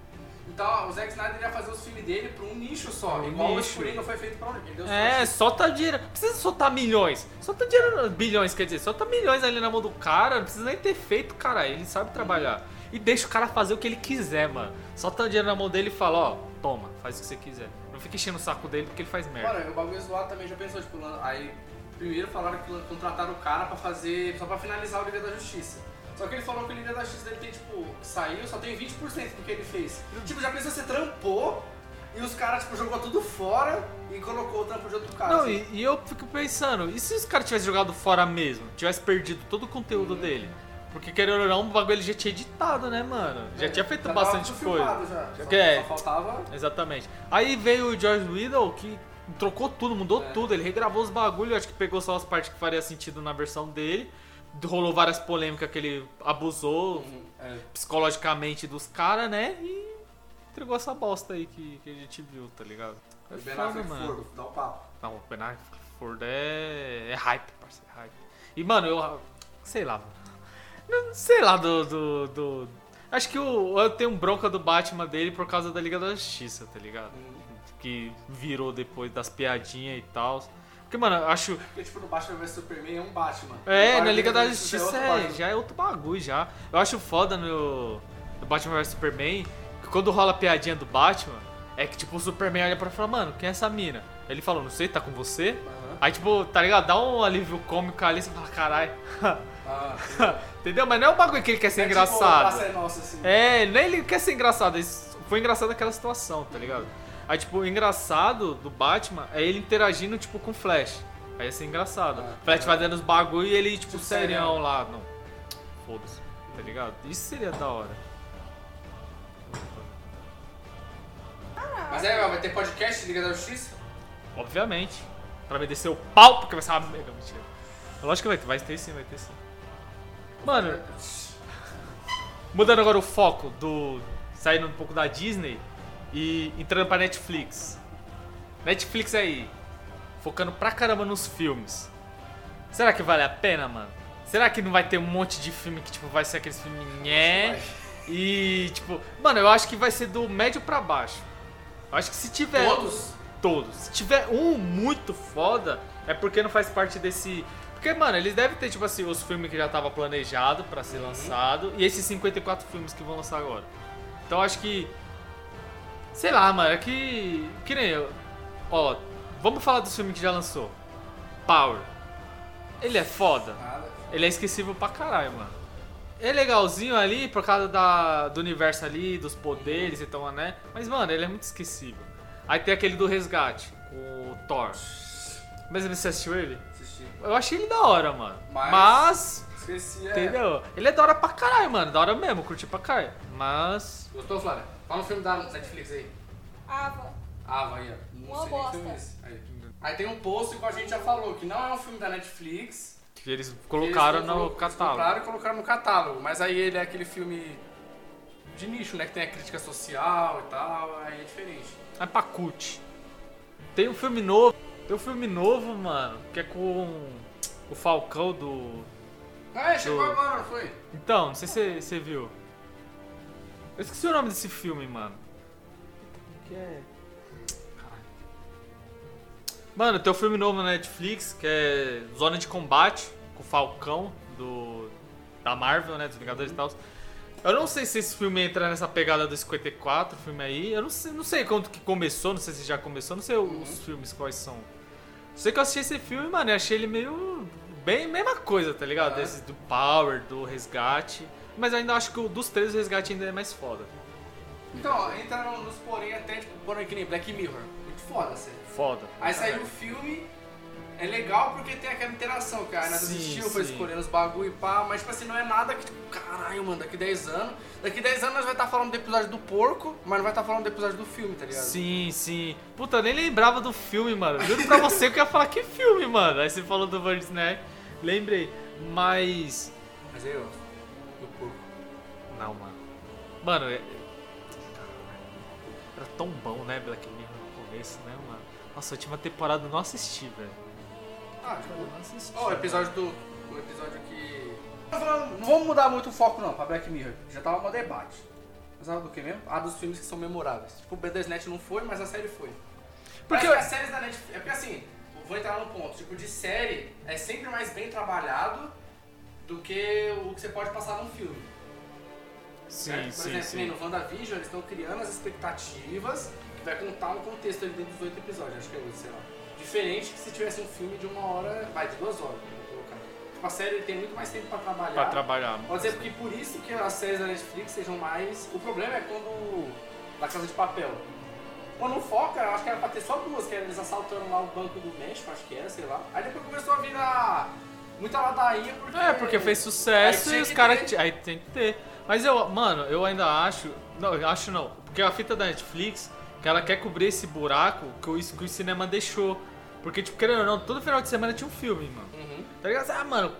Então, o Zack Snyder ia fazer os filmes dele pra um nicho só. Igual nicho. o Coringa foi feito pra onde? Ele deu É, sorte. solta dinheiro. Não precisa soltar milhões. Solta dinheiro, bilhões, quer dizer, solta milhões ali na mão do cara. Não precisa nem ter feito, cara. Ele sabe trabalhar. E deixa o cara fazer o que ele quiser, mano. Solta dinheiro na mão dele e fala, ó, toma, faz o que você quiser. Não fica enchendo o saco dele porque ele faz merda. Mano, o bagulho zoado também já pensou, tipo, aí primeiro falaram que contrataram o cara pra fazer, só pra finalizar o Liga da Justiça. Só que ele falou que o Liga da Justiça dele tem, tipo, saiu, só tem 20% do que ele fez. Tipo, já pensou, você trampou e os caras, tipo, jogou tudo fora e colocou o trampo de outro cara. Não, assim. e, e eu fico pensando, e se os caras tivessem jogado fora mesmo? Tivesse perdido todo o conteúdo Uhum. dele? Porque querendo ou não, o bagulho ele já tinha editado, né, mano? Já tinha feito É, Já bastante coisa. Já. Já Só, que é- só faltava... Exatamente. Aí veio o George Whittle que trocou tudo, mudou É. tudo. Ele regravou os bagulhos, acho que pegou só as partes que faria sentido na versão dele. Rolou várias polêmicas que ele abusou É. psicologicamente dos caras, né? E entregou essa bosta aí que, que a gente viu, tá ligado? É O Ben foda, mano. Ford, dá o papo. Não, o Ben Affleck é, é hype, parceiro, é hype. E, mano, eu. Sei lá, mano. Sei lá do. do, do- acho que o, eu tenho um bronca do Batman dele por causa da Liga da Justiça, tá ligado? Que virou depois das piadinhas e tal. Porque, mano, eu acho. Porque, tipo, no Batman vs Superman é um Batman. É, na Liga da é Justiça é, Batman. já é outro bagulho já. Eu acho foda no, no Batman vs Superman que quando rola a piadinha do Batman, é que tipo o Superman olha pra ele e fala, mano, quem é essa mina? Ele falou, não sei, tá com você? Aham. Aí tipo, tá ligado? Dá um alívio cômico ali, você fala, caralho. Ah, Entendeu? Mas não é um bagulho que ele quer ser é Tipo, engraçado. a é nossa, assim. É, nem ele quer ser engraçado. Foi engraçado naquela situação, tá ligado? Aí, tipo, o engraçado do Batman é ele interagindo, tipo, com o Flash. Aí ia ser engraçado. Ah, Flash é. fazendo os bagulho e ele, tipo, Tipo, serião serião. lá. Não. Foda-se. Tá ligado? Isso seria da hora. Mas é, vai ter podcast de Liga da Justiça? Obviamente. Pra me descer o pau, porque vai ser uma mega mentira. Lógico que vai ter. Vai ter sim, vai ter sim. Mano, Mudando agora o foco do. saindo um pouco da Disney e entrando pra Netflix. Netflix aí, focando pra caramba nos filmes. Será que vale a pena, mano? Será que não vai ter um monte de filme que tipo vai ser aqueles filmes nhé? E tipo, mano, eu acho que vai ser do médio pra baixo. Eu acho que se tiver Todos? todos. Se tiver um muito foda, é porque não faz parte desse. Porque, mano, eles devem ter, tipo assim, os filmes que já tava planejado pra ser lançado e esses 54 filmes que vão lançar agora. Então eu acho que. Sei lá, mano, é que. Que nem eu. Ó, vamos falar dos filmes que já lançou. Power. Ele é foda. Ele é esquecível pra caralho, mano. É legalzinho ali por causa da, do universo ali, dos poderes e tal, né? Mas, mano, ele é muito esquecível. Aí tem aquele do resgate, o Thor. Mas você assistiu ele? Assisti. Eu achei ele da hora, mano. Mas- Mas, Esqueci, é. entendeu? Ele é da hora pra caralho, mano. Da hora mesmo, curti pra caralho. Mas. Gostou, Flávia? Fala um filme da Netflix aí. Ava. Ava aí, ó. Não Uma sei nem que bosta. filme é esse. Aí. Aí tem um post, igual a gente já falou, que não é um filme da Netflix. Que eles que colocaram eles no catálogo. Compraram e colocaram no catálogo. Mas aí ele é aquele filme de nicho, né? Que tem a crítica social e tal. Aí é diferente. É pra cult. Tem um filme novo. Tem um filme novo, mano, que é com o Falcão do. Ah, é, chegou Do- agora, não foi? Então, não sei se você- você viu. Eu esqueci o nome desse filme, mano. Que é. Caralho. Mano, tem um filme novo na Netflix que é Zona de Combate com o Falcão do da Marvel, né, dos Vingadores e tal. Eu não sei se esse filme entra nessa pegada do 54, filme aí. Eu não sei, não sei quando que começou, não sei se já começou, não sei os filmes quais são. Sei que eu assisti esse filme, mano, e achei ele meio bem mesma coisa, tá ligado? Ah. Desse do Power, do Resgate. Mas eu ainda acho que o dos três o Resgate ainda é mais foda. Então, ó, entraram nos porém até, tipo, porém que nem Black Mirror. Muito foda, assim. Foda. Aí saiu o filme, é legal porque tem aquela interação, que a Ana Sim, assistiu, foi sim. escolhendo os bagulho e pá, mas tipo assim, não é nada que tipo, caralho, mano, daqui 10 anos. Daqui 10 anos nós vai estar falando do episódio do porco, mas não vai estar falando do episódio do filme, tá ligado? Sim, sim. Puta, eu nem lembrava do filme, mano. Juro pra você que eu ia falar que filme, mano. Aí você falou do Bird Snack, lembrei. Mas. Mas aí, ó, do porco. Não, mano. Mano, é... era tão bom, né, Black Mirror no começo, né, mano? Nossa, a última temporada eu não assisti, velho. Ah, tipo, Eu não assisti. ó, o episódio do. O episódio que. Não falando- Não vamos mudar muito o foco não, pra Black Mirror. Já tava no debate. Mas sabe do que mesmo? Ah, dos filmes que são memoráveis. Tipo, o BDSNet não foi, mas a série foi. Porque eu- as séries da Netflix. É porque assim, vou entrar num ponto. Tipo, de série é sempre mais bem trabalhado do que o que você pode passar num filme. Sim, certo? Por sim, exemplo, sim. no WandaVision, eles estão criando as expectativas que vai contar um contexto ali dentro dos oito episódios, acho que é oito, sei lá. Diferente que se tivesse um filme de uma hora, vai, de duas horas, vou colocar. Tipo, a série tem muito mais tempo pra trabalhar. Pra trabalhar. Pode ser porque por isso que as séries da Netflix sejam mais. O problema é quando. Da Casa de Papel. Quando foca, eu acho que era pra ter só duas, que era eles assaltando lá o Banco do México, acho que era, sei lá. Aí depois começou a virar muita ladainha porque. É, porque fez sucesso e os caras. Aí tem que ter. Mas eu, mano, eu ainda acho. Não, eu acho não. Porque a fita da Netflix, que ela quer cobrir esse buraco que o, que o cinema deixou. Porque, tipo, querendo ou não, todo final de semana tinha um filme, mano. Uhum. Tá ligado? Ah, mano.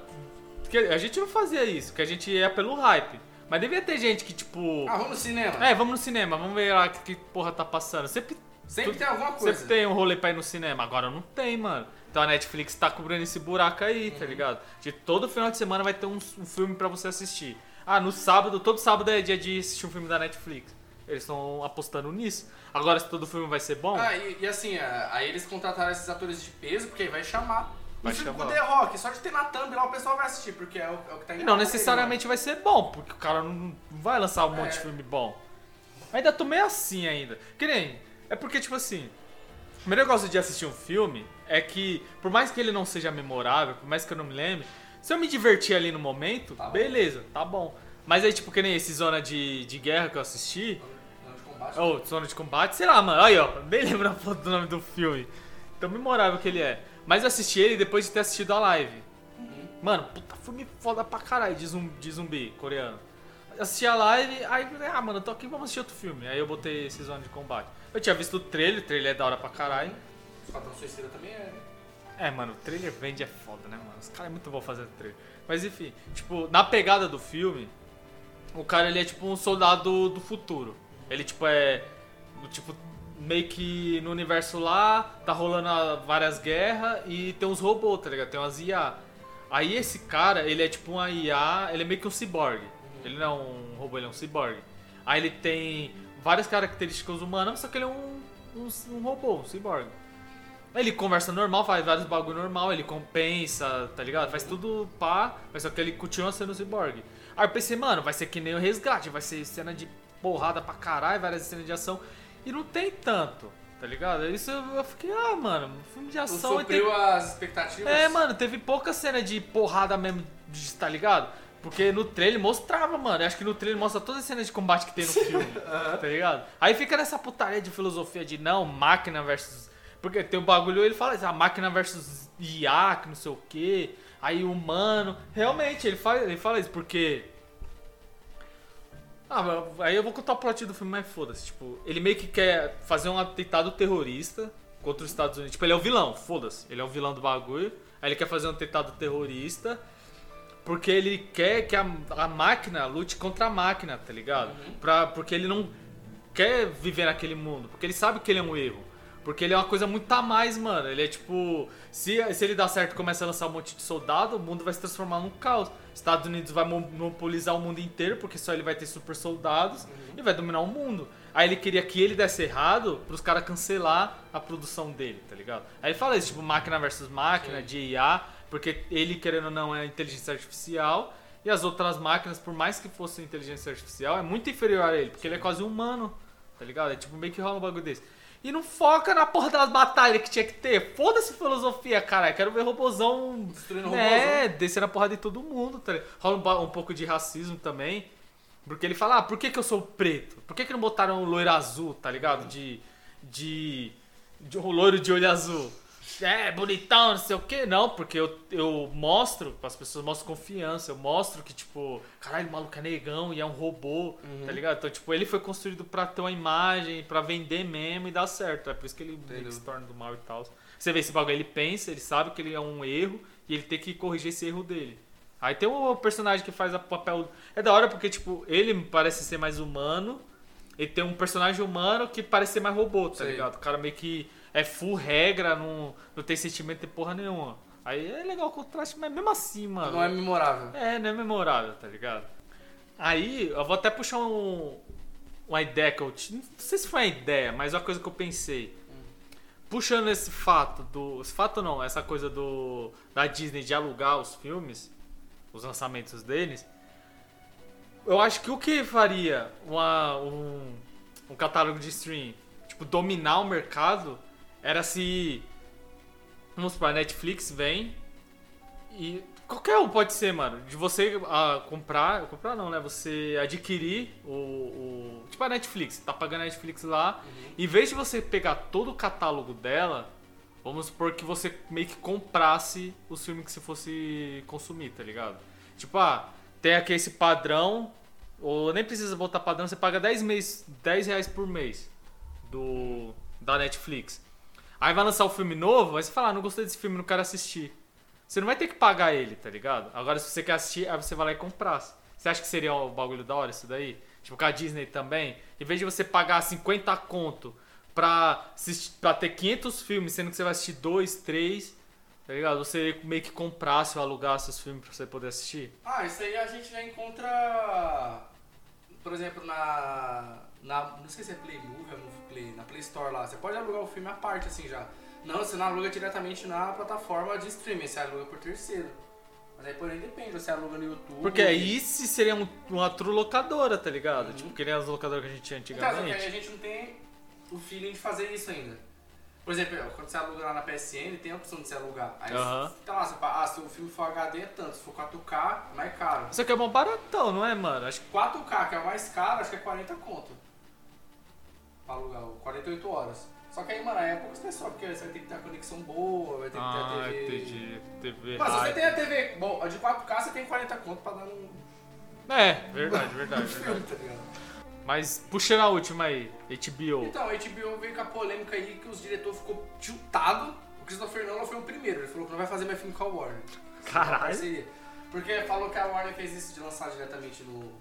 a gente não fazia isso, que a gente ia pelo hype. Mas devia ter gente que, tipo. Ah, vamos no cinema? É, vamos no cinema, vamos ver lá que, que porra tá passando. Sempre, Sempre tu- tem alguma coisa. sempre tem um rolê pra ir no cinema. Agora não tem, mano. Então a Netflix tá cobrindo esse buraco aí, Uhum. tá ligado? De todo final de semana vai ter um, um filme pra você assistir. Ah, no sábado, todo sábado é dia de assistir um filme da Netflix. Eles estão apostando nisso. Agora, se todo filme vai ser bom, Ah, e, e assim, é, aí eles contrataram esses atores de peso, porque aí vai chamar. Vai filme chamar. com The Rock, só de ter na thumb lá o pessoal vai assistir, porque é o, é o que tá em não necessariamente vai ser bom, porque o cara não vai lançar um monte É. de filme bom. Ainda tô meio assim ainda. Que nem. É porque, tipo assim. O meu negócio de assistir um filme é que, por mais que ele não seja memorável, por mais que eu não me lembre, se eu me divertir ali no momento, Tá beleza, tá bom. Mas aí, tipo, que nem esse Zona de, de Guerra que eu assisti, Não, de combate. ou Zona de Combate, sei lá, mano, aí ó, nem lembro a foto do nome do filme. Tão memorável que ele é. Mas eu assisti ele depois de ter assistido a live. Uhum. Mano, puta filme foda pra caralho de zumbi, de zumbi coreano. Assisti a live, aí falei, ah, mano, eu tô aqui, vamos assistir outro filme. Aí eu botei esse Zona de Combate. Eu tinha visto o trailer, o trailer é da hora pra caralho. Esquadrão Suicida também é, né? É, mano, o trailer vende é foda, né, mano? Os caras é muito bom fazendo trailer. Mas enfim, tipo, na pegada do filme, o cara ele é tipo um soldado do futuro. Ele tipo é. Tipo, meio que no universo lá, tá rolando várias guerras e tem uns robôs, tá ligado? Tem umas IA. Aí esse cara, ele é tipo uma IA, ele é meio que um cyborg. Ele não é um robô, ele é um cyborg. Aí ele tem várias características humanas, só que ele é um, um, um robô, um cyborg. Ele conversa normal, faz vários bagulho normal, ele compensa, tá ligado? Faz tudo pá, mas só que ele continua sendo cyborg. Aí eu pensei, mano, vai ser que nem o resgate, vai ser cena de porrada pra caralho, várias cenas de ação. E não tem tanto, tá ligado? Isso eu fiquei, ah, mano, filme de ação supriu as expectativas. é, mano, teve pouca cena de porrada mesmo, tá ligado? Porque no trailer mostrava, mano. Eu acho que no trailer mostra todas as cenas de combate que tem no filme, tá ligado? Aí fica nessa putaria de filosofia de não, máquina versus. Porque tem o bagulho, ele fala isso, a máquina versus IA, que não sei o quê. Aí humano. Realmente, ele fala, ele fala isso, porque. Ah, aí eu vou contar o plot do filme, mas foda-se. Tipo, ele meio que quer fazer um atentado terrorista contra os Estados Unidos. Tipo, ele é o vilão, foda-se. Ele é o vilão do bagulho. Aí ele quer fazer um atentado terrorista porque ele quer que a, a máquina lute contra a máquina, tá ligado? Pra, porque ele não quer viver naquele mundo. Porque ele sabe que ele é um erro. Porque ele é uma coisa muito a mais, mano. Ele é tipo. Se, se ele dá certo e começa a lançar um monte de soldado, o mundo vai se transformar num caos. Estados Unidos vai mo- monopolizar o mundo inteiro, porque só ele vai ter super soldados e vai dominar o mundo. Aí ele queria que ele desse errado pros caras cancelar a produção dele, tá ligado? Aí ele fala isso, tipo, máquina versus máquina, de IA, porque ele, querendo ou não, é inteligência artificial. E as outras máquinas, por mais que fossem inteligência artificial, é muito inferior a ele, porque ele é quase humano, tá ligado? É tipo meio que rola um bagulho desse. E não foca na porra das batalhas que tinha que ter. Foda-se filosofia, caralho. Quero ver robozão. Destruindo É, descendo a porra de todo mundo, tá? Rola um, um pouco de racismo também. Porque ele fala, ah, por que, que eu sou preto? Por que, que não botaram um loiro azul, tá ligado? De. De. de um loiro de olho azul. É, bonitão, não sei o que. Não, porque eu, eu mostro, as pessoas mostram confiança. Eu mostro que, tipo, caralho, o maluco é negão e é um robô, tá ligado? Então, tipo, ele foi construído pra ter uma imagem, pra vender mesmo e dar certo. É por isso que ele que se torna do mal e tal. Você vê esse bagulho, ele pensa, ele sabe que ele é um erro e ele tem que corrigir esse erro dele. Aí tem o personagem que faz o papel. É da hora porque, tipo, ele parece ser mais humano. E tem um personagem humano que parece ser mais robô, tá Sei. ligado? O cara meio que é full regra, não, não tem sentimento de porra nenhuma. Aí é legal o contraste, mas mesmo assim, mano. Não é memorável. É, não é memorável, tá ligado? Aí, eu vou até puxar um, uma ideia que eu tive. Não sei se foi uma ideia, mas é uma coisa que eu pensei. Puxando esse fato do. Esse fato não, essa coisa do. Da Disney de alugar os filmes, os lançamentos deles. Eu acho que o que faria uma, um, um catálogo de stream, tipo, dominar o mercado, era se. Vamos supor, a Netflix vem e qualquer um pode ser, mano. De você ah, comprar, comprar não, né? Você adquirir o, o- tipo a Netflix, tá pagando a Netflix lá, em vez de você pegar todo o catálogo dela, vamos supor que você meio que comprasse os filmes que você fosse consumir, tá ligado? Tipo, ah, tem aqui esse padrão, ou nem precisa botar padrão, você paga 10, mês, 10 reais por mês do da Netflix. Aí vai lançar o filme novo, aí você fala, ah, não gostei desse filme, não quero assistir. Você não vai ter que pagar ele, tá ligado? Agora, se você quer assistir, aí você vai lá e comprar. Você acha que seria o bagulho da hora isso daí? Tipo, com a Disney também? Em vez de você pagar 50 conto pra, assistir, pra ter 500 filmes, sendo que você vai assistir 2, 3, tá ligado? Você meio que comprasse ou alugasse os filmes pra você poder assistir. Ah, isso aí a gente já encontra, por exemplo, na, na não sei se é Play Movie ou Movie Play, na Play Store lá. Você pode alugar o filme à parte assim já. Não, você não aluga diretamente na plataforma de streaming, você aluga por terceiro. Mas aí porém depende, você aluga no YouTube. Porque aí se seria um- uma true locadora, tá ligado? Tipo, que nem as locadoras que a gente tinha Então, antigamente. aí a gente não tem o feeling de fazer isso ainda. Por exemplo, quando você aluga lá na PSN, tem a opção de você alugar. Aí Aham. você tá lá, você fala, ah, se o filme for HD é tanto, se for 4K, é mais caro. Isso aqui é bom baratão, não é, mano? Acho que 4K, que é o mais caro, acho que é 40 conto. Pra alugar, o 48 horas. Só que aí, mano, aí é poucas pessoas, porque você vai ter que ter a conexão boa, vai ter que ter Ah, a TV. entendi. TV. Mas se você tem a TV, bom, a de 4K você tem 40 conto pra dar um É, verdade, verdade, filme, tá ligado? Mas puxando a última aí, HBO. Então, a HBO veio com a polêmica aí que os diretores ficou tiltado. O Christopher Nolan foi o primeiro, ele falou que não vai fazer mais filme com a Warner. Caralho. Porque falou que a Warner fez isso de lançar diretamente no,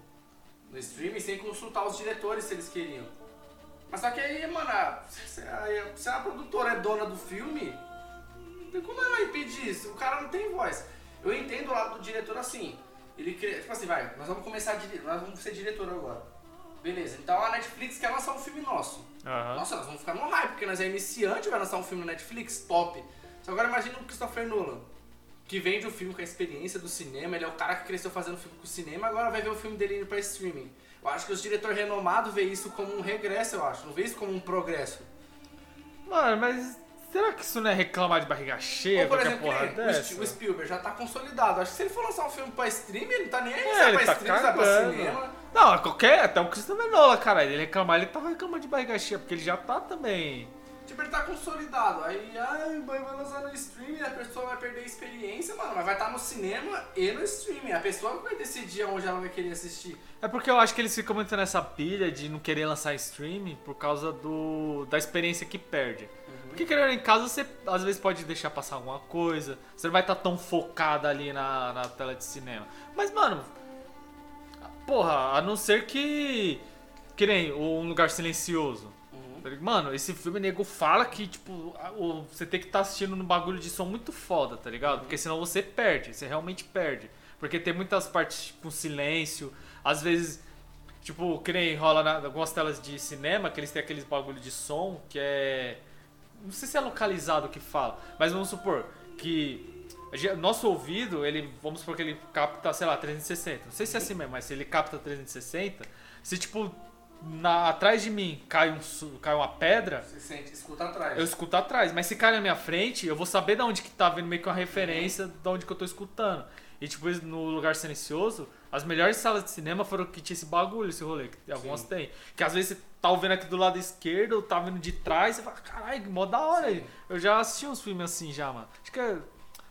no streaming sem consultar os diretores se eles queriam. Mas só que aí, mano, se a, se a produtora é dona do filme, como ela impedir isso? O cara não tem voz. Eu entendo o lado do diretor assim. Ele quer, tipo assim, vai, nós vamos começar a dire- nós vamos ser diretor agora. Beleza, então a Netflix quer lançar um filme nosso. Aham. Nossa, nós vamos ficar no hype, porque nós é iniciante, vai lançar um filme na Netflix, top. Só agora imagina o Christopher Nolan, que vende o filme com a experiência do cinema, ele é o cara que cresceu fazendo filme com o cinema, agora vai ver o filme dele indo pra streaming. Eu acho que os diretores renomados vê isso como um regresso, eu acho, não vê isso como um progresso. Mano, mas será que isso não é reclamar de barriga cheia? Ou, por exemplo, porra dessa? O Spielberg já tá consolidado. Acho que se ele for lançar um filme pra streaming, ele não tá nem aí se É, é ele pra tá streaming, se é pra cinema. Não, qualquer, até o Christopher Nolan, cara, ele reclamar, ele tava reclamando de barriga cheia, porque ele já tá também. Tipo, ele tá consolidado. Aí, ai, mãe, vai lançar no streaming, a pessoa vai perder a experiência, mano. Mas vai estar no cinema e no streaming. A pessoa vai decidir onde ela vai querer assistir. É porque eu acho que eles ficam muito nessa pilha de não querer lançar streaming por causa do da experiência que perde. Porque querendo em casa você às vezes pode deixar passar alguma coisa, você não vai estar tão focado ali na, na tela de cinema. Mas, mano, porra, a não ser que. Que nem um lugar silencioso. Mano, esse filme nego fala que, tipo, você tem que estar assistindo num bagulho de som muito foda, tá ligado? Porque senão você perde, você realmente perde. Porque tem muitas partes com silêncio, às vezes, tipo, que nem rola na, algumas telas de cinema, que eles têm aqueles bagulho de som que é. Não sei se é localizado que fala, mas vamos supor que. Nosso ouvido, ele, vamos supor que ele capta, sei lá, 360. Não sei se é assim mesmo, mas se ele capta 360, se tipo na- atrás de mim cai, um, cai uma pedra, Você sente, escuta atrás. eu escuto atrás. Mas se cai na minha frente, eu vou saber de onde que tá vindo meio que uma referência de onde que eu tô escutando. E tipo, no lugar silencioso, as melhores salas de cinema foram que tinha esse bagulho, esse rolê, que algumas Sim. tem. Que às vezes você tá ouvindo aqui do lado esquerdo, tá vindo de trás, você fala, caralho, mó da hora aí. Eu já assisti uns filmes assim já, mano. Acho que é-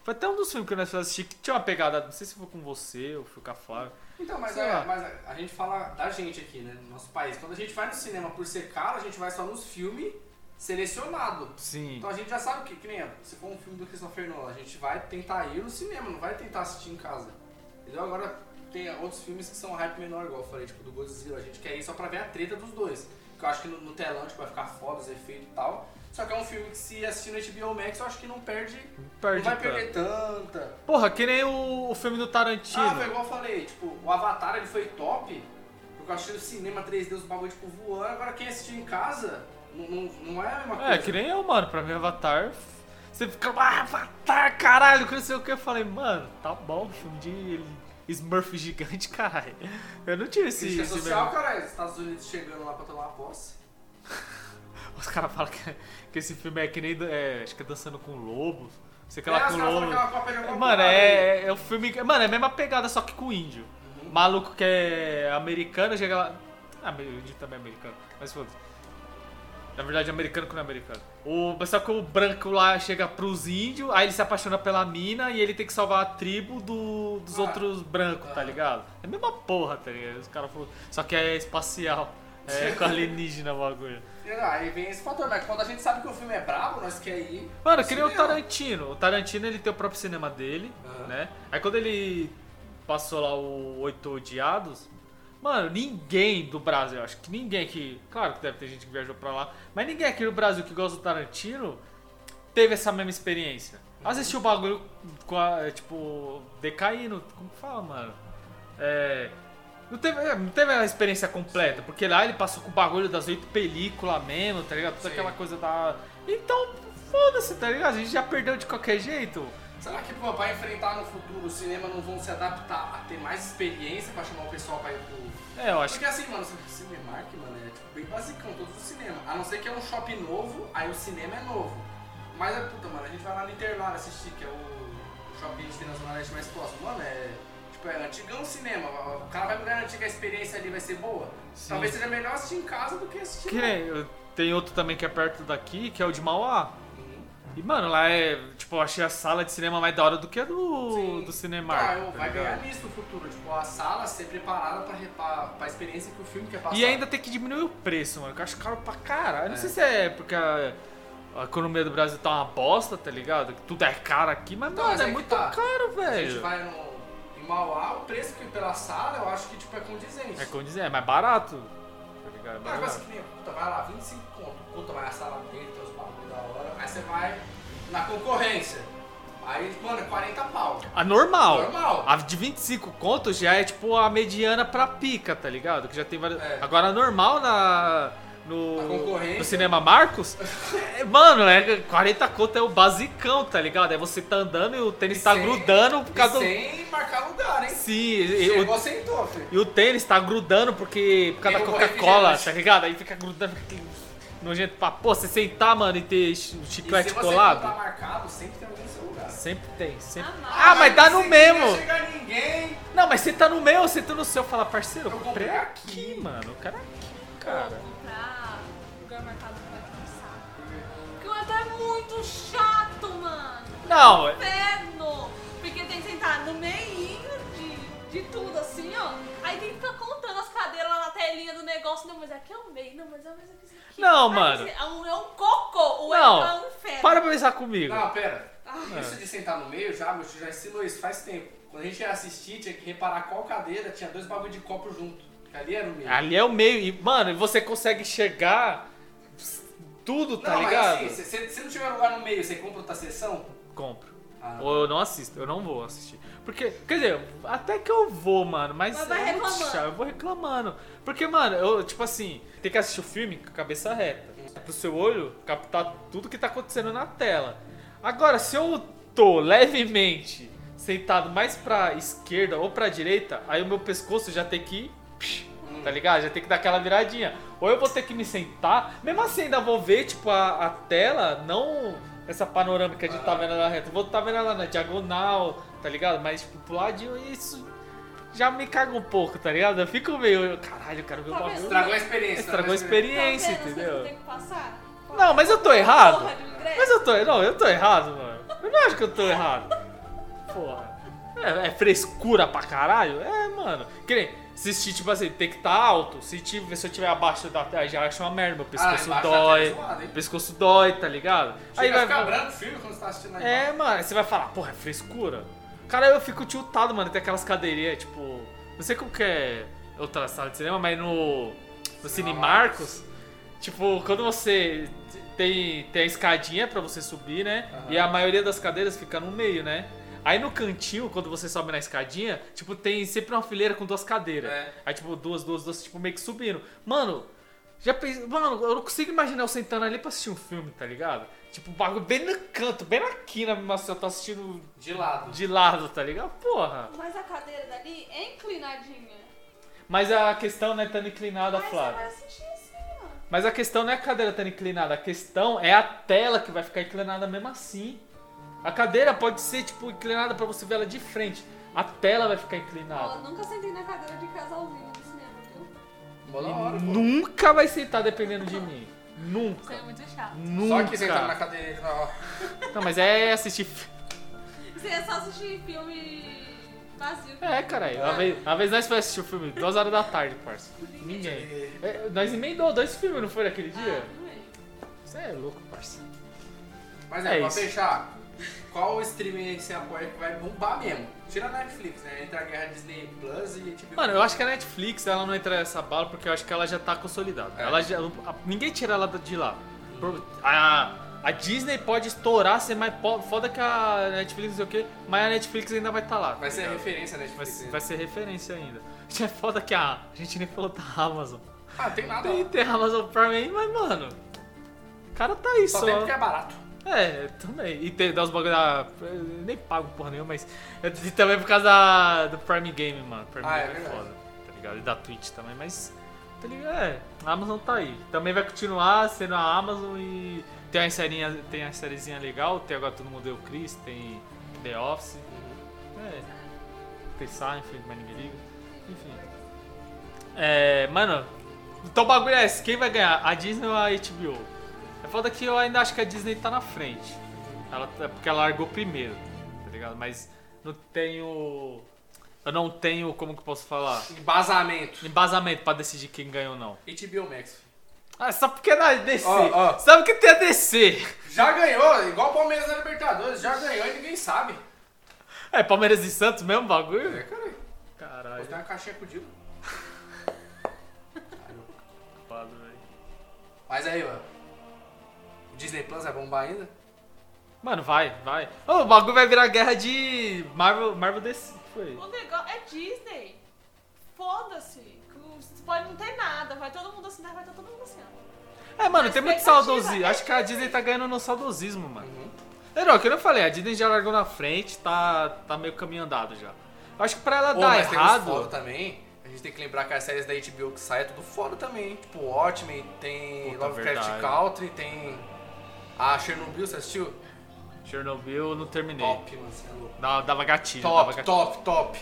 foi até um dos filmes que nós assisti que tinha uma pegada, não sei se foi com você ou foi com a Flávia. Então, mas, é, mas a, a gente fala da gente aqui, né? No nosso país. Quando a gente vai no cinema por ser caro, a gente vai só nos filmes selecionados. Sim. Então a gente já sabe que, que nem se for um filme do Christopher Nolan, a gente vai tentar ir no cinema, não vai tentar assistir em casa. Entendeu? Agora tem outros filmes que são hype menor, igual eu falei, tipo do Godzilla. A gente quer ir só pra ver a treta dos dois. Que eu acho que no, no telão tipo, vai ficar foda os efeitos e tal. Só que é um filme que se assistir no HBO Max, eu acho que não perde. Perde não vai tanto. perder tanta. Porra, que nem o, o filme do Tarantino. Ah, foi igual eu falei, tipo, o Avatar ele foi top, porque eu achei no cinema 3D os bagulho tipo voando, agora quem assistiu em casa não, não, não é a mesma coisa. É, que nem eu, mano. Pra mim, Avatar. Você fica, ah, Avatar, caralho, que não sei o que. Eu falei, mano, tá bom, filme de Smurf gigante, caralho. Eu não tive esse. Crítica social, mesmo- cara, Estados Unidos chegando lá pra tomar posse. Os caras falam que, que esse filme é que nem. É, acho que é dançando com lobos. Sei que É, lá com lobos. é Mano, parada aí. é, é o filme. Mano, é a mesma pegada, só que com índio. Uhum. Maluco que é americano, chega lá. Ah, o índio também é americano, mas foda-se. Na verdade, é americano que não é americano. O, só que o branco lá chega pros índios, aí ele se apaixona pela mina e ele tem que salvar a tribo do- dos Ah. outros brancos, tá Ah. ligado? É a mesma porra, tá ligado? Os caras falam. Só que é espacial. É com alienígena o bagulho. Aí vem esse fator, mas quando a gente sabe que o filme é brabo, nós quer ir. Mano, no que nem o. Tarantino. O Tarantino ele tem o próprio cinema dele, Aham. né? Aí quando ele passou lá o Oito Odiados, mano, ninguém do Brasil, acho que ninguém aqui, claro que deve ter gente que viajou pra lá, mas ninguém aqui no Brasil que gosta do Tarantino teve essa mesma experiência. Assistiu o bagulho com a, tipo, decaindo, como que fala, mano? É. Não teve, é, não teve a experiência completa, porque lá ele passou com o bagulho das oito películas mesmo, tá ligado? Toda Sim. aquela coisa da. Então, foda-se, tá ligado? A gente já perdeu de qualquer jeito. Será que pô, pra enfrentar no futuro o cinema não vão se adaptar a ter mais experiência pra chamar o pessoal pra ir pro. É, eu acho Porque assim, mano, o Cinemark, mano, é tipo, bem basicão todos os cinemas. A não ser que é um shopping novo, aí o cinema é novo. Mas é puta, mano, a gente vai lá no Interlar assistir, que é o, shopping que a gente tem na Zona Leste mais próximo. Mano, é. Tipo, é antigão cinema. O cara vai me garantir que a experiência ali vai ser boa. Sim. Talvez seja melhor assistir em casa do que assistir que nem, eu- tem outro também que é perto daqui, que é o de Mauá. Uhum. E, mano, lá é. Tipo, eu achei a sala de cinema mais da hora do que a do, Sim. do Cinemark. Ah, eu- tá vai ligado? ganhar nisso no futuro. Tipo, a sala ser preparada pra, re- pra, experiência que o filme quer passar. E ainda tem que diminuir o preço, mano, que eu acho caro pra caralho. Eu Não É. sei se é porque a, a economia do Brasil tá uma bosta, tá ligado? Que tudo é caro aqui, mas, Então, mano, mas é que muito tá. caro, A gente velho. vai no, Mauá, o preço que pela sala eu acho que tipo, é condizente. É é mais barato. Tá ligado? É Ah, barato. você que nem, puta, vai lá, 25 conto. Puta, vai a sala dele, tem os bagulho da hora. Aí você vai na concorrência. Aí, mano, é 40 pau. A normal. Normal. A de 25 contos já é tipo a mediana pra pica, tá ligado? Que já tem várias. É. Agora a normal na. No, no cinema Marcos, é, mano, é 40 conto é o basicão, tá ligado? É você tá andando e o tênis E tá sem- grudando por E causa do. sem marcar lugar, hein? Sim, e, Chegou, o, sentou, filho. e o tênis tá grudando porque por causa da Derrubou Coca-Cola, tá ligado? Aí fica grudando, nojento pra pô, você sentar, mano, e ter E chiclete se você colado. não tá marcado, sempre tem alguém no seu lugar. Sempre tem, sempre. Ah, Ah, mas tá no Não mesmo! ninguém. Não, mas você tá no meu, você tá no seu. Fala, parceiro, eu Eu comprei comprei aqui, aqui. mano. O cara é aqui, cara. Outro é muito chato, mano. Não, é- Inferno! Porque tem que sentar no meio de, de tudo, assim, ó. Aí tem que ficar contando as cadeiras lá na telinha do negócio. Não, mas aqui é o meio. Não, mas é mais aqui. Não, mano. É um, é um cocô. O Não. é um inferno. para pra pensar comigo. Não, pera. Ah. Isso de sentar no meio já, meu tio já ensinou isso faz tempo. Quando a gente ia assistir, tinha que reparar qual cadeira tinha dois bagulho de copo junto. Que ali era o meio. Ali é o meio. E, mano, você consegue enxergar tudo, tá não, ligado? mas assim, se, se- se não tiver lugar no meio, você compra outra sessão? Compro. Ah, Ou eu não assisto, eu não vou assistir. Porque, quer dizer, até que eu vou, mano, mas Mas vai é reclamando. chato, eu vou reclamando. Porque, mano, eu, tipo assim, tem que assistir o filme com a cabeça reta. Pro seu olho captar tudo que tá acontecendo na tela. Agora, se eu tô levemente sentado mais pra esquerda ou pra direita, aí o meu pescoço já tem que. psh, tá ligado? Já tem que dar aquela viradinha. Ou eu vou ter que me sentar, mesmo assim ainda vou ver, tipo, a, a tela, não essa panorâmica de tá vendo ela reta. Vou estar vendo ela na diagonal, tá ligado? Mas, tipo, pro ladinho, isso já me caga um pouco, tá ligado? Eu fico meio, caralho, eu quero ver o Tá bagulho. Estragou a experiência. Estragou a estragou a experiência, tá vendo? Você entendeu? tem que passar? Não, mas eu tô errado. Porra de ingresso. Mas eu tô. Não, eu tô errado, mano. Eu não acho que eu tô errado. Porra. É, é frescura pra caralho? É, mano. Que nem, assistir, tipo assim, tem que estar alto. Se, tiver, se eu tiver abaixo da tela, já acho uma merda. Meu pescoço embaixo da dói. zoado, pescoço dói, tá ligado? Chega a ficar branco filme quando você tá assistindo lá É, mano, aí você vai falar, porra, é frescura? Cara, eu fico tiltado, mano. Tem aquelas cadeirinhas, tipo. Não sei como que é outra sala de cinema, mas no. No Cine Marcos. Tipo, quando você tem, tem a escadinha pra você subir, né? E a maioria das cadeiras fica no meio, né? Aí no cantinho, quando você sobe na escadinha, tipo, tem sempre uma fileira com duas cadeiras. É. Aí, tipo, duas, duas, duas, tipo, meio que subindo. Mano, já pensei. Mano, eu não consigo imaginar eu sentando ali pra assistir um filme, tá ligado? Tipo, o bagulho bem no canto, bem na quina, mas eu tô assistindo De lado. de lado, tá ligado? Porra. Mas a cadeira dali é inclinadinha. Mas a questão não é tão inclinada, Mas você Flávio. vai assistir assim. Mas a questão não é a cadeira estando inclinada, a questão é a tela que vai ficar inclinada mesmo assim. A cadeira pode ser, tipo, inclinada pra você ver ela de frente. A tela vai ficar inclinada. eu nunca sentei na cadeira de casalzinho no cinema, viu? Hora, pô. Nunca vai sentar dependendo de mim. Isso Nunca. é muito chato. Nunca. Só que sentando na cadeira. ó. Não, mas é assistir. Você é só assistir filme vazio. É, caralho. Uma vez, uma vez nós fomos assistir o filme, duas horas da tarde, parça. Ninguém. É, nós emendou dois filmes, não foi naquele dia? Ah, não é. Você é louco, parça. Mas é, É pra isso. fechar, qual streaming você apoia que vai bombar mesmo? Tira a Netflix, né? Entre a guerra Disney Plus e HBO. Mano, eu acho que a Netflix ela não entra nessa bala porque eu acho que ela já tá consolidada. É. Ela já, ninguém tira ela de lá. A, a Disney pode estourar, ser mais foda que a Netflix, não sei o quê, mas a Netflix ainda vai estar lá. Vai tá ser referência a vai, Netflix. né? vai ser referência ainda. É foda que a, a gente nem falou da Amazon. Ah, tem nada. Tem, tem a Amazon Prime aí, mas mano. O cara tá aí Só só. tem porque é barato. É, também. E tem, dá os bagulho da. eu Nem pago porra nenhuma, mas. E também por causa da, do Prime Game, mano. Prime Ah, é Game é, verdade. foda, tá ligado? E da Twitch também, mas. Tá ligado? É, a Amazon tá aí. Também vai continuar sendo a Amazon e tem uma sériezinha, tem uma sériezinha legal. Tem agora todo mundo deu Chris, tem The Office. É. Tem Seinfeld, mas ninguém liga. Enfim. É, mano. Então o bagulho é esse: quem vai ganhar? A Disney ou a HBO? É foda que eu ainda acho que a Disney tá na frente. Ela, é porque ela largou primeiro, tá ligado? Mas não tenho. Eu não tenho, como que eu posso falar? Embasamento. Embasamento pra decidir quem ganha ou não. HBO Max. Ah, só porque é da DC. Ó, ó. Sabe que tem a DC? Já ganhou, igual o Palmeiras na Libertadores, já ganhou e ninguém sabe. É Palmeiras e Santos mesmo bagulho? É, cara. Caralho. Vou ter uma caixinha com o Dilo. Mas aí, ó. Disney Plus vai bombar ainda? Mano, vai, vai. Ô, o bagulho vai virar guerra de Marvel, Marvel DC. Foi. O negócio é Disney. Foda-se. Pode não ter nada. Vai todo mundo assinar, vai todo mundo assinar. É, mano, tem muito saudosismo. é Acho que a Disney tá ganhando no saudosismo, mano. É, não, que eu não falei, a Disney já largou na frente, tá, tá meio caminho andado já. Eu acho que pra ela Pô, dar mas tem uns errado. foda também. A gente tem que lembrar que as séries da HBO que saem é tudo foda também. Tipo, Watchmen, tem Puta, Lovecraft verdade. Country, tem a Chernobyl, você assistiu? Chernobyl eu não terminei. Top, mano, você é louco. Dava, dava gatilho. dava Top, gatilho. top, top.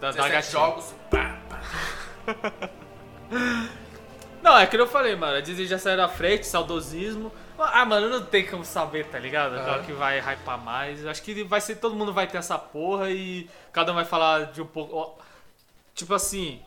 17 gatilho. jogos. Pá, pá. Não, é que eu falei, mano. A Disney já saiu da frente, saudosismo. Ah, mano, não tem como saber, tá ligado? Aham. Qual que vai hypar mais. Acho que vai ser. Todo mundo vai ter essa porra e cada um vai falar de um pouco. tipo assim.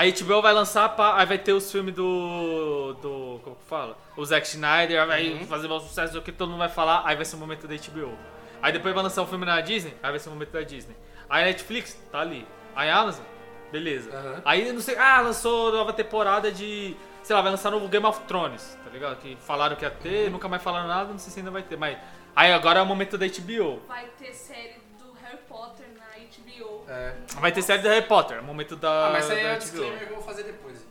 A HBO vai lançar, pá, aí vai ter os filmes do. do. Como que fala? O Zack Snyder, vai Uhum. fazer um sucesso, o que todo mundo vai falar, aí vai ser o momento da HBO. Aí depois vai lançar um filme na Disney, aí vai ser o momento da Disney. Aí a Netflix, tá ali. Aí a Amazon, beleza. Aham. Aí não sei, ah, lançou nova temporada de. Sei lá, vai lançar novo Game of Thrones, tá ligado? Que falaram que ia ter, nunca mais falaram nada, não sei se ainda vai ter. Mas. Aí agora é o momento da HBO. Vai ter série do Harry Potter HBO. É. Vai ter série do Harry Potter, é o momento da. Ah, mas isso aí da é o disclaimer que eu vou fazer depois.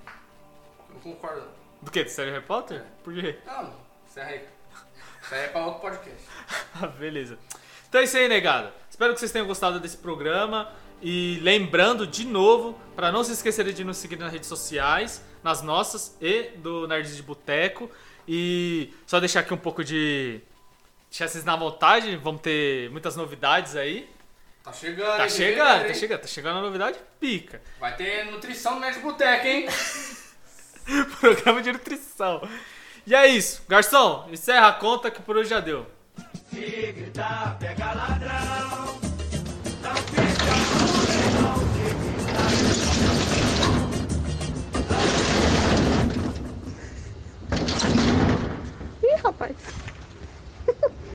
Não concordo. Do que? De série Harry Potter? Por quê? Não, isso aí. Isso aí é pra outro podcast. Ah, Beleza. Então é isso aí, negada. Espero que vocês tenham gostado desse programa. E lembrando de novo, para não se esquecerem de nos seguir nas redes sociais, nas nossas e do Nerds de Boteco. E só deixar aqui um pouco de. Deixar vocês na vontade, vamos ter muitas novidades aí. Tá chegando, Tá hein? chegando, tá chegando, tá chegando a novidade pica. Vai ter nutrição no Boteca, hein? Programa de nutrição. E é isso. Garçom, encerra a conta que por hoje já deu. Ih, rapaz.